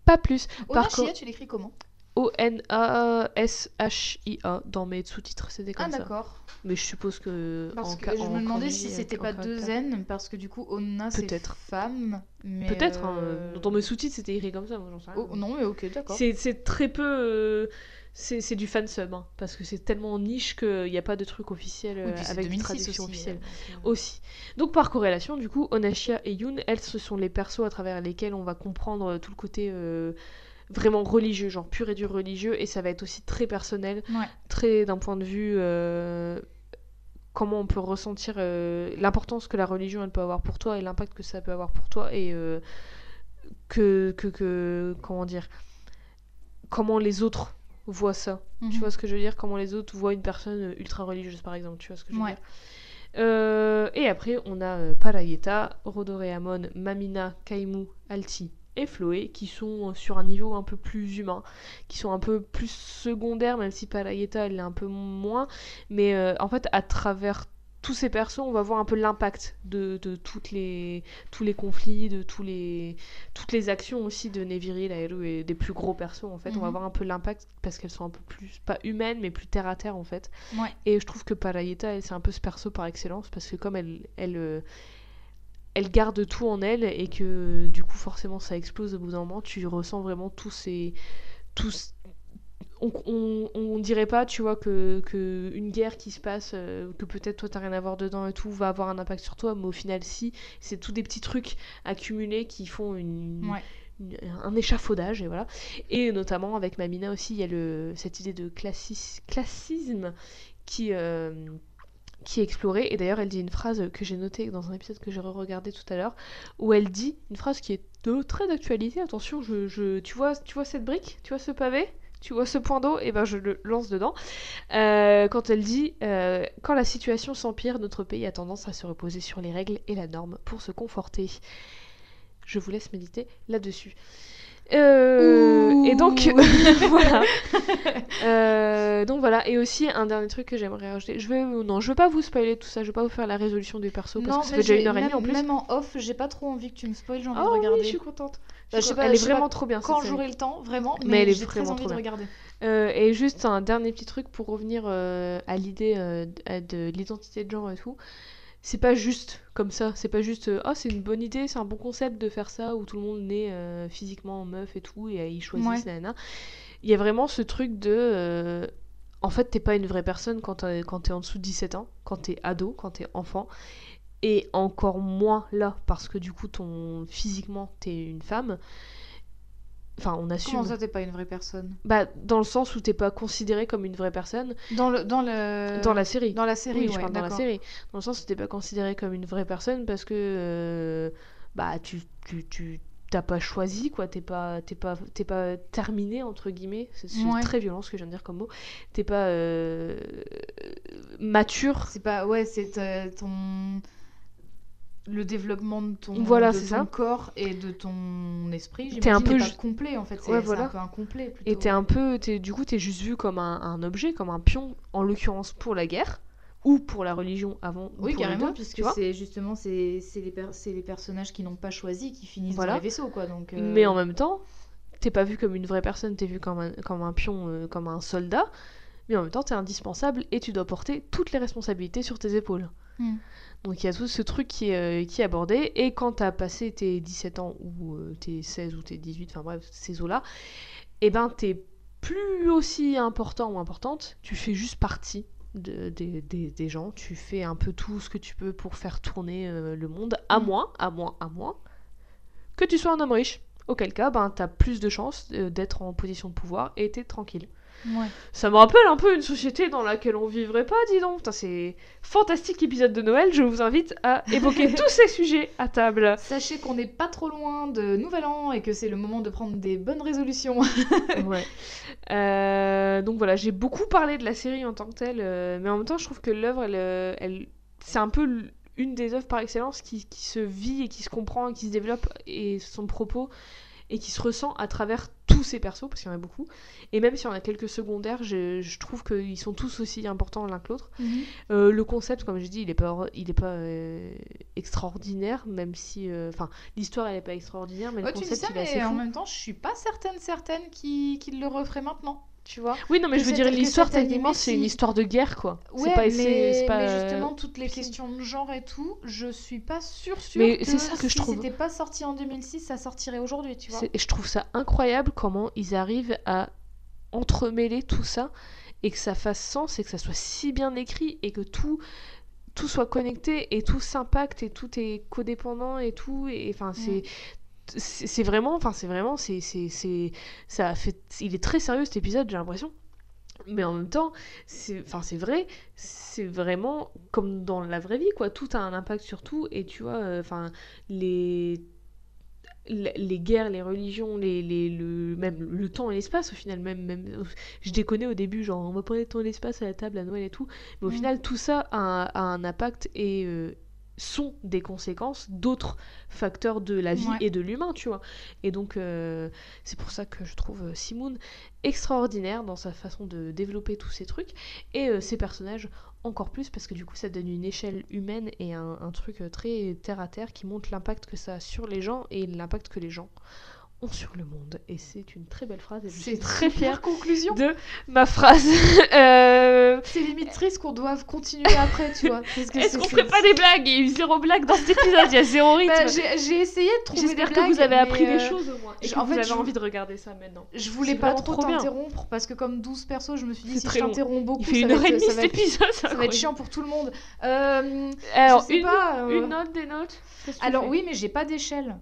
pas plus. Par Onashia, tu l'écris comment O-N-A-S-H-I-A. Dans mes sous-titres, c'était comme Ah, ça. d'accord. Mais je suppose que. Parce que je me demandais si euh, c'était pas deux. N, parce que du coup, Onna, c'est femme. mais, Peut-être. hein, euh, Dans mes sous-titres, c'était écrit comme ça. J'en sais rien. Oh, non, mais ok, d'accord. C'est c'est très peu. C'est c'est du fansub, hein, parce que c'est tellement niche qu'il n'y a pas de truc officiel euh, avec des 2006 traductions aussi, officielles. euh, donc, euh, Aussi. Donc par corrélation, du coup, Onashia et Yoon, elles, ce sont les persos à travers lesquels on va comprendre tout le côté euh, vraiment religieux, genre pur et dur religieux, et ça va être aussi très personnel, Ouais. très d'un point de vue comment on peut ressentir l'importance que la religion elle peut avoir pour toi et l'impact que ça peut avoir pour toi et que, que, que comment dire comment les autres voient ça tu Mhm. vois ce que je veux dire? Comment les autres voient une personne euh, ultra religieuse, par exemple. Tu vois ce que je veux Ouais. dire? Euh, Et après, on a euh, Parayeta, Rodoreamon, Mamina, Kaimu, Alti et Floé, qui sont euh, sur un niveau un peu plus humain, qui sont un peu plus secondaires, même si Parayeta, elle est un peu moins. Mais euh, en fait, à travers tous ces persos, on va voir un peu l'impact de, de toutes les, tous les conflits, de tous les, toutes les actions aussi de Neviril, Aeru et des plus gros persos en fait. On va Mhm. voir un peu l'impact parce qu'elles sont un peu plus, pas humaines, mais plus terre à terre en fait. Ouais. Et je trouve que Parayeta, c'est un peu ce perso par excellence parce que comme elle, elle, euh, elle garde tout en elle et que du coup forcément ça explose au bout d'un moment, tu ressens vraiment tous ces... Tous, on, on, on dirait pas, tu vois, que, que une guerre qui se passe, euh, que peut-être toi t'as rien à voir dedans et tout, va avoir un impact sur toi, mais au final si, c'est tous des petits trucs accumulés qui font une, Ouais. une- un échafaudage et voilà. Et notamment avec Mamina aussi, il y a le, cette idée de classis- classisme qui euh, qui est explorée. Et d'ailleurs, elle dit une phrase que j'ai notée dans un épisode que j'ai re-regardé tout à l'heure, où elle dit une phrase qui est de très d'actualité. Attention, je, je- tu vois, tu vois cette brique, tu vois ce pavé? Tu vois ce point d'eau, et ben je le lance dedans. Euh, quand elle dit euh, Quand la situation s'empire, notre pays a tendance à se reposer sur les règles et la norme pour se conforter. Je vous laisse méditer là-dessus. Euh, et donc, voilà. Euh, donc voilà. Et aussi, un dernier truc que j'aimerais rajouter. Je vais, non, je veux pas vous spoiler tout ça. Je veux pas vous faire la résolution des persos parce non, que ça fait déjà j'ai- une heure et demie en plus. même en off, j'ai pas trop envie que tu me spoiles, j'ai envie Oh de regarder. oui, je suis contente. Bah, je sais pas- elle je est sais pas vraiment trop bien. Quand j'aurai le temps, vraiment, Mais mais, elle est très vraiment envie trop de bien. regarder. Euh, et juste un dernier petit truc pour revenir euh, à l'idée euh, de, de l'identité de genre et tout. c'est pas juste comme ça. C'est pas juste, ah, c'est une bonne idée, c'est un bon concept de faire ça où tout le monde naît physiquement en meuf et tout, et ils choisissent, Ouais. nanana. Il y a vraiment ce truc de. en fait, t'es pas une vraie personne quand t'es, quand t'es en dessous de 17 ans, quand t'es ado, quand t'es enfant. Et encore moins là, parce que du coup, ton physiquement, t'es une femme. Enfin, on assume. Comment ça, t'es pas une vraie personne? Bah, dans le sens où t'es pas considérée comme une vraie personne Dans le dans le dans la série. dans la série, Oui, je ouais, parle dans la série. Dans le sens où t'es pas considérée comme une vraie personne parce que euh, bah tu tu tu t'as pas choisi quoi. T'es pas t'es pas t'es pas terminé entre guillemets. C'est Ouais. très violent ce que je viens de dire comme mot. T'es pas euh, mature. C'est pas ouais, c'est euh, ton le développement de ton Voilà, de c'est ton ça. corps et de ton esprit, T'es un peu n'est pas ju- complet en fait, c'est Ouais, c'est voilà. un peu incomplet plutôt. Et t'es un peu t'es du coup t'es juste vu comme un, un objet, comme un pion en l'occurrence pour la guerre ou pour la religion avant. ou Oui, pour carrément, puisque c'est justement c'est les, per- les personnages qui n'ont pas choisi qui finissent Voilà. dans les vaisseaux quoi. Donc euh, Mais en même temps, t'es pas vu comme une vraie personne, t'es vu comme un, comme un pion, euh, comme un soldat. Mais en même temps, t'es indispensable et tu dois porter toutes les responsabilités sur tes épaules. Hmm. Donc il y a tout ce truc qui est, euh, qui est abordé. Et quand t'as passé tes 17 ans ou euh, tes 16 ou tes 18, enfin bref, ces eaux-là, et ben t'es plus aussi important ou importante. Tu fais juste partie de- des- gens. Tu fais un peu tout ce que tu peux pour faire tourner euh, le monde. À Mm. moins, à moins, à moins que tu sois un homme riche. Auquel cas, ben, t'as plus de chances d'être en position de pouvoir et t'es tranquille. Ouais. Ça me rappelle un peu une société dans laquelle on vivrait pas, dis donc. Putain, c'est fantastique épisode de Noël. Je vous invite à évoquer tous ces sujets à table. Sachez qu'on n'est pas trop loin de Nouvel An et que c'est le moment de prendre des bonnes résolutions. Ouais. Euh, donc voilà, j'ai beaucoup parlé de la série en tant que telle, euh, mais en même temps, je trouve que l'œuvre, elle, euh, elle, c'est un peu une des œuvres par excellence qui, qui se vit et qui se comprend et qui se développe et son propos et qui se ressent à travers tous ces persos, parce qu'il y en a beaucoup. Et même si on a quelques secondaires, je, je trouve qu'ils sont tous aussi importants l'un que l'autre. Euh, le concept, comme je dis, il est pas, il est pas euh, extraordinaire, même si, euh, enfin, l'histoire elle est pas extraordinaire, mais Ouais, le tu dis concept ça, il est assez mais en fou. même temps, je suis pas certaine certaine qui qu'il le referait maintenant. Tu vois Oui, non, mais que je veux dire, l'histoire, techniquement, c'est une si- histoire de guerre, quoi. Ouais, pas, mais, pas, justement, toutes les questions de genre et tout, je suis pas sûre, sûre Mais que c'est ça que je si trouve. c'était pas sorti en 2006, ça sortirait aujourd'hui, tu vois. je trouve ça incroyable comment ils arrivent à entremêler tout ça et que ça fasse sens et que ça soit si bien écrit et que tout tout soit connecté et tout s'impacte et tout est codépendant et tout et enfin c'est c'est c'est vraiment enfin c'est vraiment c'est c'est c'est ça a fait il est très sérieux cet épisode j'ai l'impression. Mais en même temps c'est enfin c'est vrai c'est vraiment comme dans la vraie vie quoi. Tout a un impact sur tout. Et tu vois euh, enfin les les les guerres, les religions, les, les, le, même le temps et l'espace au final, même, même je déconnais au début, genre on va parler de temps et l'espace à la table à Noël et tout, mais au Mm. final tout ça a un, a un impact et euh, sont des conséquences d'autres facteurs de la vie Ouais. et de l'humain, tu vois. Et donc euh, c'est pour ça que je trouve euh, Simoun extraordinaire dans sa façon de développer tous ces trucs et euh, ses personnages encore plus parce que du coup ça donne une échelle humaine et un, un truc très terre à terre qui montre l'impact que ça a sur les gens et l'impact que les gens ont sur le monde. Et c'est une très belle phrase C'est très fière conclusion. de ma phrase. Euh, C'est limite triste qu'on doive continuer après, tu vois. Est-ce qu'on c'est- ferait pas des blagues? Il y a eu zéro blague dans cet épisode, il y a zéro rythme. Bah, J'ai j'ai essayé de trouver des J'espère que vous avez appris des euh, choses au moins et je- que en vous fait, avez je- envie de regarder ça maintenant. Je voulais pas trop t'interrompre parce que comme 12 persos, je me suis dit si je t'interromps beaucoup, Il fait ça une va être- demie ça cet va être- épisode, ça va être chiant pour tout le monde. Euh, Alors, je sais une, pas. une note, des notes Alors oui, mais j'ai pas d'échelle.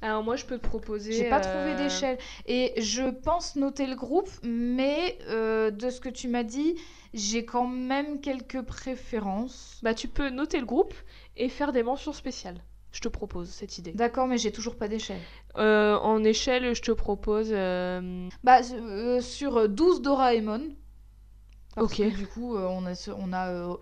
Alors moi je peux te proposer. J'ai pas euh, trouvé d'échelle. Et je pense noter le groupe, mais euh, de ce que tu m'as dit, j'ai quand même quelques préférences. Bah tu peux noter le groupe et faire des mentions spéciales. Je te propose cette idée. D'accord, mais j'ai toujours pas d'échelle. Euh, en échelle, je te propose. euh, Bah, euh, sur 12 Doraemon. Parce Ok. que du coup, euh, on a, ce- on a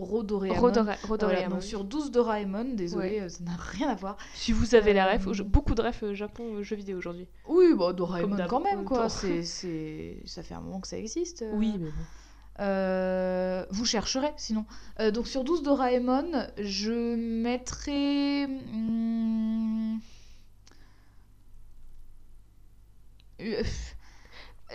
Ro- Rodoraemon. Voilà, donc sur 12 Doraemon, désolé, Ouais. euh, ça n'a rien à voir. Si vous avez la Euh, ref, je- beaucoup de refs euh, Japon euh, jeux vidéo aujourd'hui. Oui, bah Doraemon quand même, quoi. C'est, c'est... Ça fait un moment que ça existe. euh. mais bon. Euh, vous chercherez sinon. Donc sur 12 Doraemon, je mettrai. hmm,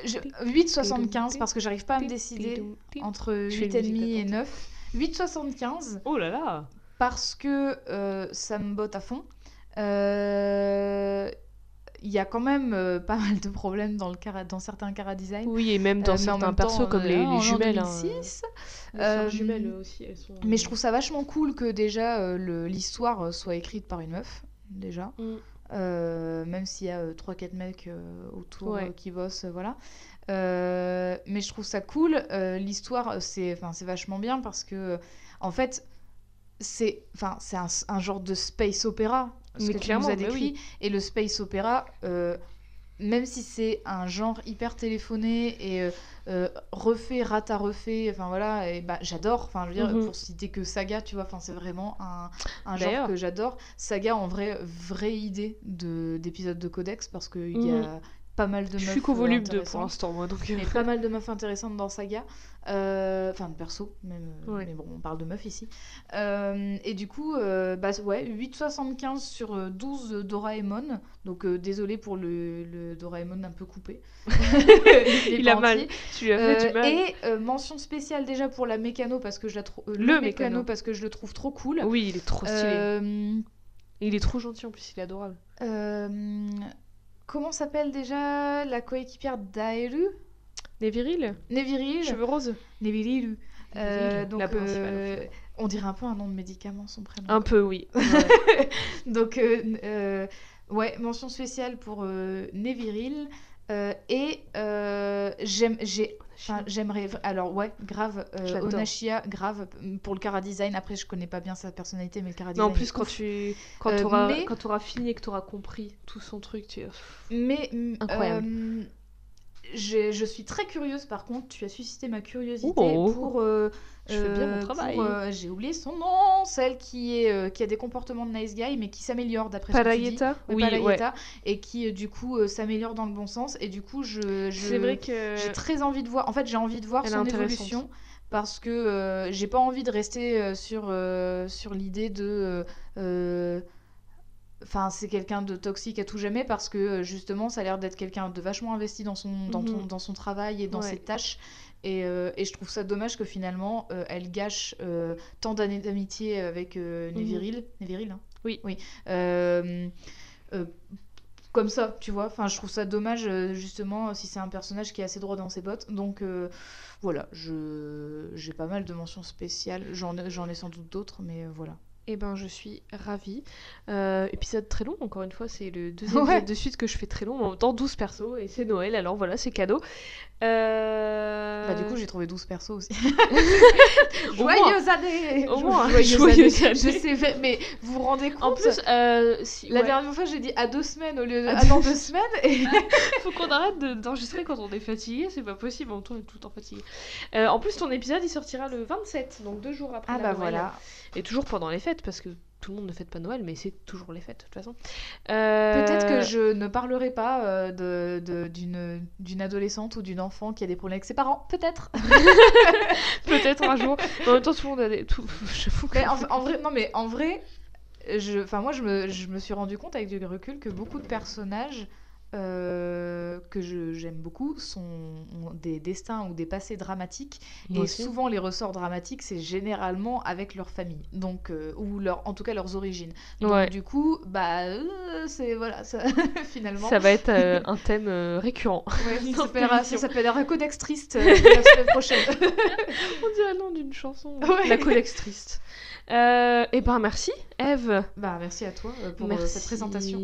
je- 8,75 parce que j'arrive pas à me décider entre Je fais une 8,5 et musique, 9. 8,75 Oh là là parce que euh, ça me botte à fond. Euh, Il y a quand même euh, pas mal de problèmes dans, le cara- dans certains cara design. Oui, et même dans Euh, certains même persos temps, comme euh, les, les jumelles. hein, 2006. les Euh, jumelles aussi, elles sont. Mais je trouve ça vachement cool que déjà euh, le- l'histoire euh, soit écrite par une meuf, déjà. Mm. Euh, même s'il y a 3-4 mecs euh, autour Ouais. euh, qui bossent, euh, voilà. Euh, mais je trouve ça cool. Euh, L'histoire, c'est enfin, c'est vachement bien parce que, euh, en fait, c'est enfin, c'est un, un genre de space opéra, ce Mais que tu nous as décrit. oui. Et le space opéra, euh, même si c'est un genre hyper téléphoné et euh, euh, refait, rate à refait, enfin voilà, et bah, j'adore. Enfin, je veux dire, Mhm. pour citer que Saga, tu vois, enfin, c'est vraiment un, un genre que j'adore. Saga, en vrai, vraie idée de- d'épisode de Codex parce qu'il y a pas mal de Je meufs. suis qu'au euh, volume 2 pour intéressantes. l'instant, moi. Donc... Mais pas mal de meufs intéressantes dans Saga. Euh, Enfin, de perso, même. euh, Ouais. Mais bon, on parle de meufs ici. Euh, et du coup, euh, bah, ouais, 8,75 sur euh, 12 Doraemon. Donc, euh, désolé pour le, le Doraemon un peu coupé. Il a mal. entier. Tu lui as fait Euh, du mal. et euh, mention spéciale déjà pour la mécano parce que je la trouve. Le mécano. parce que je le trouve trop cool. Oui, il est trop stylé. Euh, Il est trop gentil en plus, il est adorable. euh, comment s'appelle déjà la coéquipière d'Aeru? Les virils Neviril. Cheveux roses Neviril. Euh, Neviril, donc, la principale, euh, on dirait un peu un nom de médicament, son prénom. Un peu, oui. Donc, euh, ouais, mention spéciale pour Neviril. Euh, et euh, j'aime, j'ai, enfin, j'aimerais, alors ouais, grave, euh. Onashia, grave pour le cara design. Après, je connais pas bien sa personnalité, mais le cara Mais en plus, quand tu quand Euh, auras mais- quand t'auras fini et que t'auras compris tout son truc, tu Mais mm, Incroyable. Je suis très curieuse par contre, tu as suscité ma curiosité Oh. pour. euh, Je fais bien mon euh, travail. euh, j'ai oublié son nom, celle qui, est, qui a des comportements de nice guy mais qui s'améliore d'après ce que tu dis. Parayeta Oui, Oui, ouais. Parayeta, et qui du coup s'améliore dans le bon sens. Et du coup, je, je- C'est vrai que j'ai très envie de voir. En fait, j'ai envie de voir Elle son évolution parce que j'ai pas envie de rester sur, sur l'idée de. Enfin, c'est quelqu'un de toxique à tout jamais parce que euh, justement, ça a l'air d'être quelqu'un de vachement investi dans son, dans, ton- Mhm. dans son travail et dans Ouais. ses tâches. Et, euh, et je trouve ça dommage que finalement, euh, elle gâche euh, tant d'années d'amitié avec Mhm. Neviril. Neviril, hein Oui. Oui. Comme ça, tu vois. Enfin, je trouve ça dommage, justement, si c'est un personnage qui est assez droit dans ses bottes. Donc, voilà, je j'ai pas mal de mentions spéciales. J'en ai, j'en ai sans doute d'autres, mais voilà. Eh ben, je suis ravie. Euh, épisode très long, encore une fois, c'est le deuxième Ouais. épisode de suite que je fais très long, mais en même temps 12 persos, et c'est Noël, alors voilà, c'est cadeau. Euh... Bah, du coup, j'ai trouvé 12 persos aussi. Joyeuses années Au moins, Joyeuses joyeuses années. Je sais, mais- vous vous rendez compte En plus, euh, si, La ouais, dernière fois, j'ai dit à deux semaines au lieu de À dans deux semaines. Et... faut qu'on arrête de- d'enregistrer quand on est fatigué, c'est pas possible, en même temps on est tout le temps fatigué. Euh, en plus, ton épisode il sortira le 27, donc deux jours après Ah la bah Noël. voilà. Et toujours pendant les fêtes, parce que tout le monde ne fête pas Noël, mais c'est toujours les fêtes de toute façon. Euh, Peut-être que je ne parlerai pas euh, de- d'une d'une adolescente ou d'une enfant qui a des problèmes avec ses parents. Peut-être. Peut-être un jour. En même temps, tout le monde a des. Tout... J'avoue que- Mais en, en vrai, non, mais en vrai, je, enfin moi, je me, je me suis rendu compte avec du recul que beaucoup de personnages euh, que j'aime beaucoup sont ont des destins ou des passés dramatiques. Moi et aussi. souvent, les ressorts dramatiques, c'est généralement avec leur famille, donc euh, ou leur, en tout cas leurs origines. Donc Ouais. du coup, bah, euh, c'est voilà, ça, finalement. Ça va être un thème récurrent. Ouais, ça l'émission. s'appellera Codex Triste la semaine prochaine. On dirait le nom d'une chanson. Ouais. La Codex Triste. Eh ben merci, Eve. bah, merci à toi euh, pour euh, merci. cette présentation.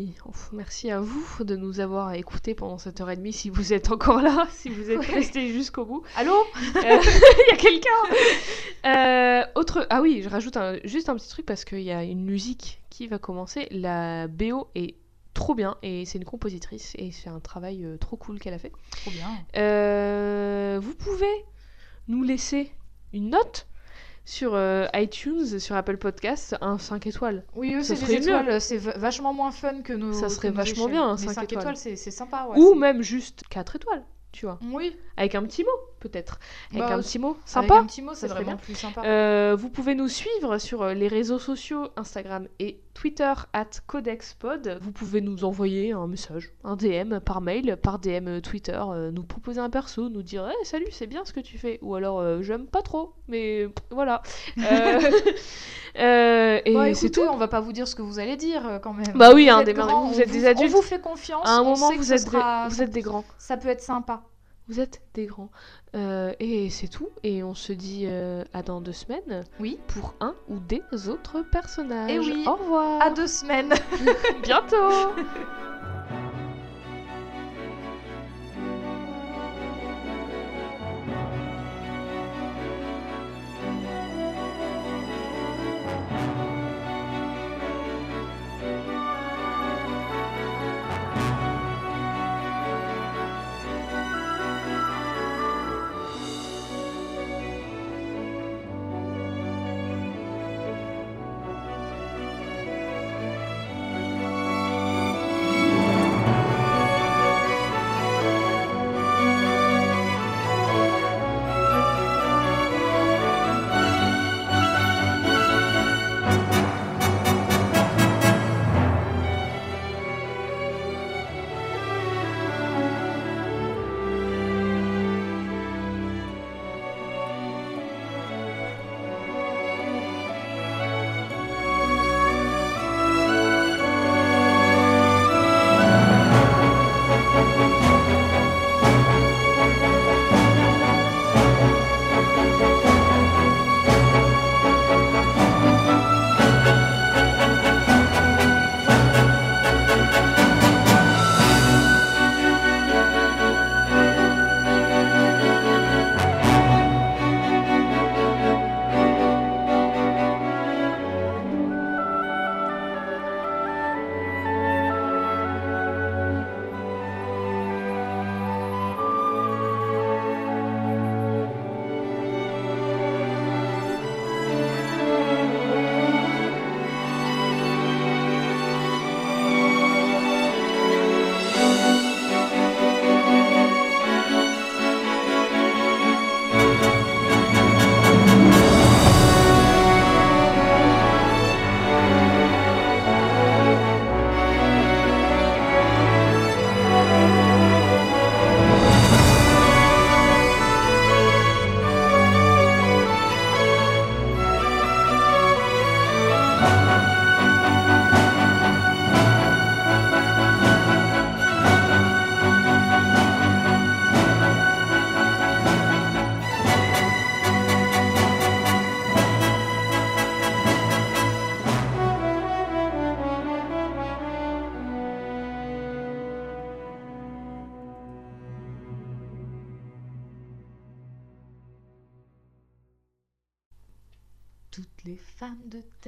Merci à vous de nous avoir écoutés pendant cette heure et demie si vous êtes encore là, si vous êtes Ouais. restés jusqu'au bout. Allô Euh, Il y a quelqu'un Euh, Autre... Ah oui, je rajoute un- juste un petit truc parce qu'il y a une musique qui va commencer. La BO est trop bien et c'est une compositrice et c'est un travail euh, trop cool qu'elle a fait. Trop bien. Vous pouvez nous laisser une note sur euh, iTunes, sur Apple Podcasts, un 5 étoiles. Oui, eux, c'est des étoiles, c'est va- vachement moins fun que nos. Ça serait vachement échelles. bien, un Mais cinq 5 étoiles. étoiles, c'est sympa. Ouais, Ou même juste 4 étoiles, tu vois. Oui, Avec un petit mot. peut-être. Avec Bah, un petit mot Avec sympa. un petit mot, c'est vraiment bien. plus sympa. Euh, vous pouvez nous suivre sur euh, les réseaux sociaux Instagram et Twitter at CodexPod. Vous pouvez nous envoyer un message, un DM par mail, par DM Twitter, euh, nous proposer un perso, nous dire Eh, salut, c'est bien ce que tu fais. Ou alors euh, j'aime pas trop, mais voilà. Et Bon, c'est tout. on va pas vous dire ce que vous allez dire quand même. Bah oui, hein, êtes grands, vous êtes des adultes. On vous fait confiance. À un moment, vous êtes, sera- vous êtes des grands. Ça peut être sympa. Vous êtes des grands. Euh, et c'est tout. Et on se dit euh, à dans deux semaines Oui. pour un ou des autres personnages. Eh oui. Au revoir. À deux semaines. bientôt.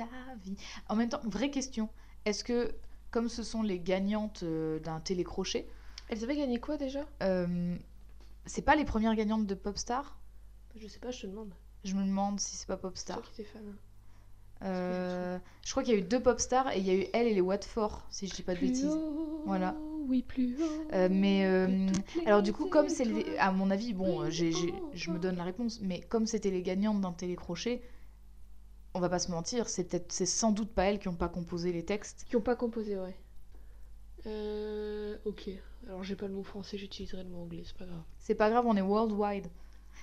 ta vie. En même temps, vraie question. Est-ce que, comme ce sont les gagnantes euh, d'un télécrochet, Elles avaient gagné quoi déjà? euh, c'est pas les premières gagnantes de Popstar? Je sais pas, je te demande. Je me demande si c'est pas Popstar. t'es fan. Euh, je crois qu'il y a eu deux Popstars et il y a eu elle et les Watford, si je dis pas de Plus bêtises. haut, Voilà. Oui, plus haut. Euh, mais euh, alors du coup, comme c'est à mon avis, bon, je me donne la réponse, mais comme c'était les gagnantes d'un télécrochet, on va pas se mentir, c'est peut-être, c'est sans doute pas elles qui ont pas composé les textes. Qui ont pas composé, ouais. Euh, ok. Alors j'ai pas le mot français, j'utiliserai le mot anglais, c'est pas grave. C'est pas grave, on est worldwide.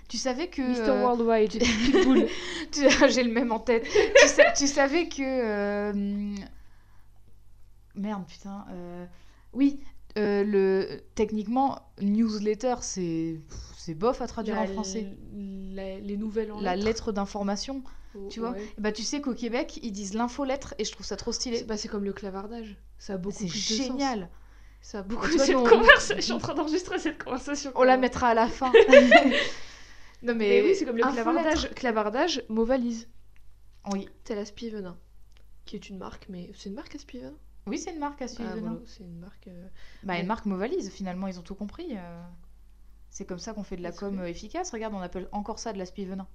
Tu savais que Mr. euh, Worldwide, Pitbull. tu- j'ai le même en tête. tu, tu savais que euh, merde, putain. euh, Oui, le techniquement newsletter, c'est c'est bof à traduire La- en français. la- les nouvelles en La lettres. lettre d'information, Tu vois. ouais. Bah tu sais qu'au Québec, ils disent l'infolettre et je trouve ça trop stylé. C'est bah, c'est comme le clavardage. Ça a beaucoup C'est plus de sens. génial. Ça a beaucoup Tu vois, cette on- conversation. Je suis en train d'enregistrer cette conversation. On la mettra à la fin. non Mais oui, c'est comme le clavardage. Clavardage, mot valise. Oui, C'est la Spivenin. Qui est une marque, mais c'est une marque à Spivenin oui, c'est une marque à. Ah, voilà, c'est une marque. euh, Bah, une marque Movalise, finalement, ils ont tout compris. euh. C'est comme ça qu'on fait de la Est-ce com que- euh, efficace. Regarde, on appelle encore ça de la spivenin.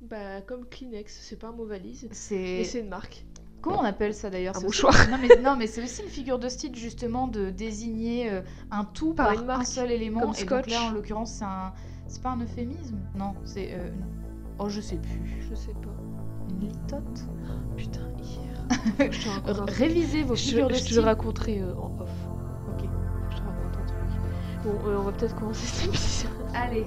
Bah, comme Kleenex, c'est pas un mot valise. C'est. C'est une marque. Comment on appelle ça d'ailleurs Un aussi- mouchoir. Non mais, non, mais c'est aussi une figure de style justement de désigner euh, un tout Par par, une marque, un seul élément. comme et donc là, en l'occurrence, c'est un... C'est pas un euphémisme? Non, c'est... euh, Oh, je sais plus. Je sais pas. Une litote? Putain, hier. Je te. Révisez vos Je, figures de je te style. le raconterai euh, en off. Ok. Je te raconte un truc. Bon, euh, on va peut-être commencer cette émission. Allez.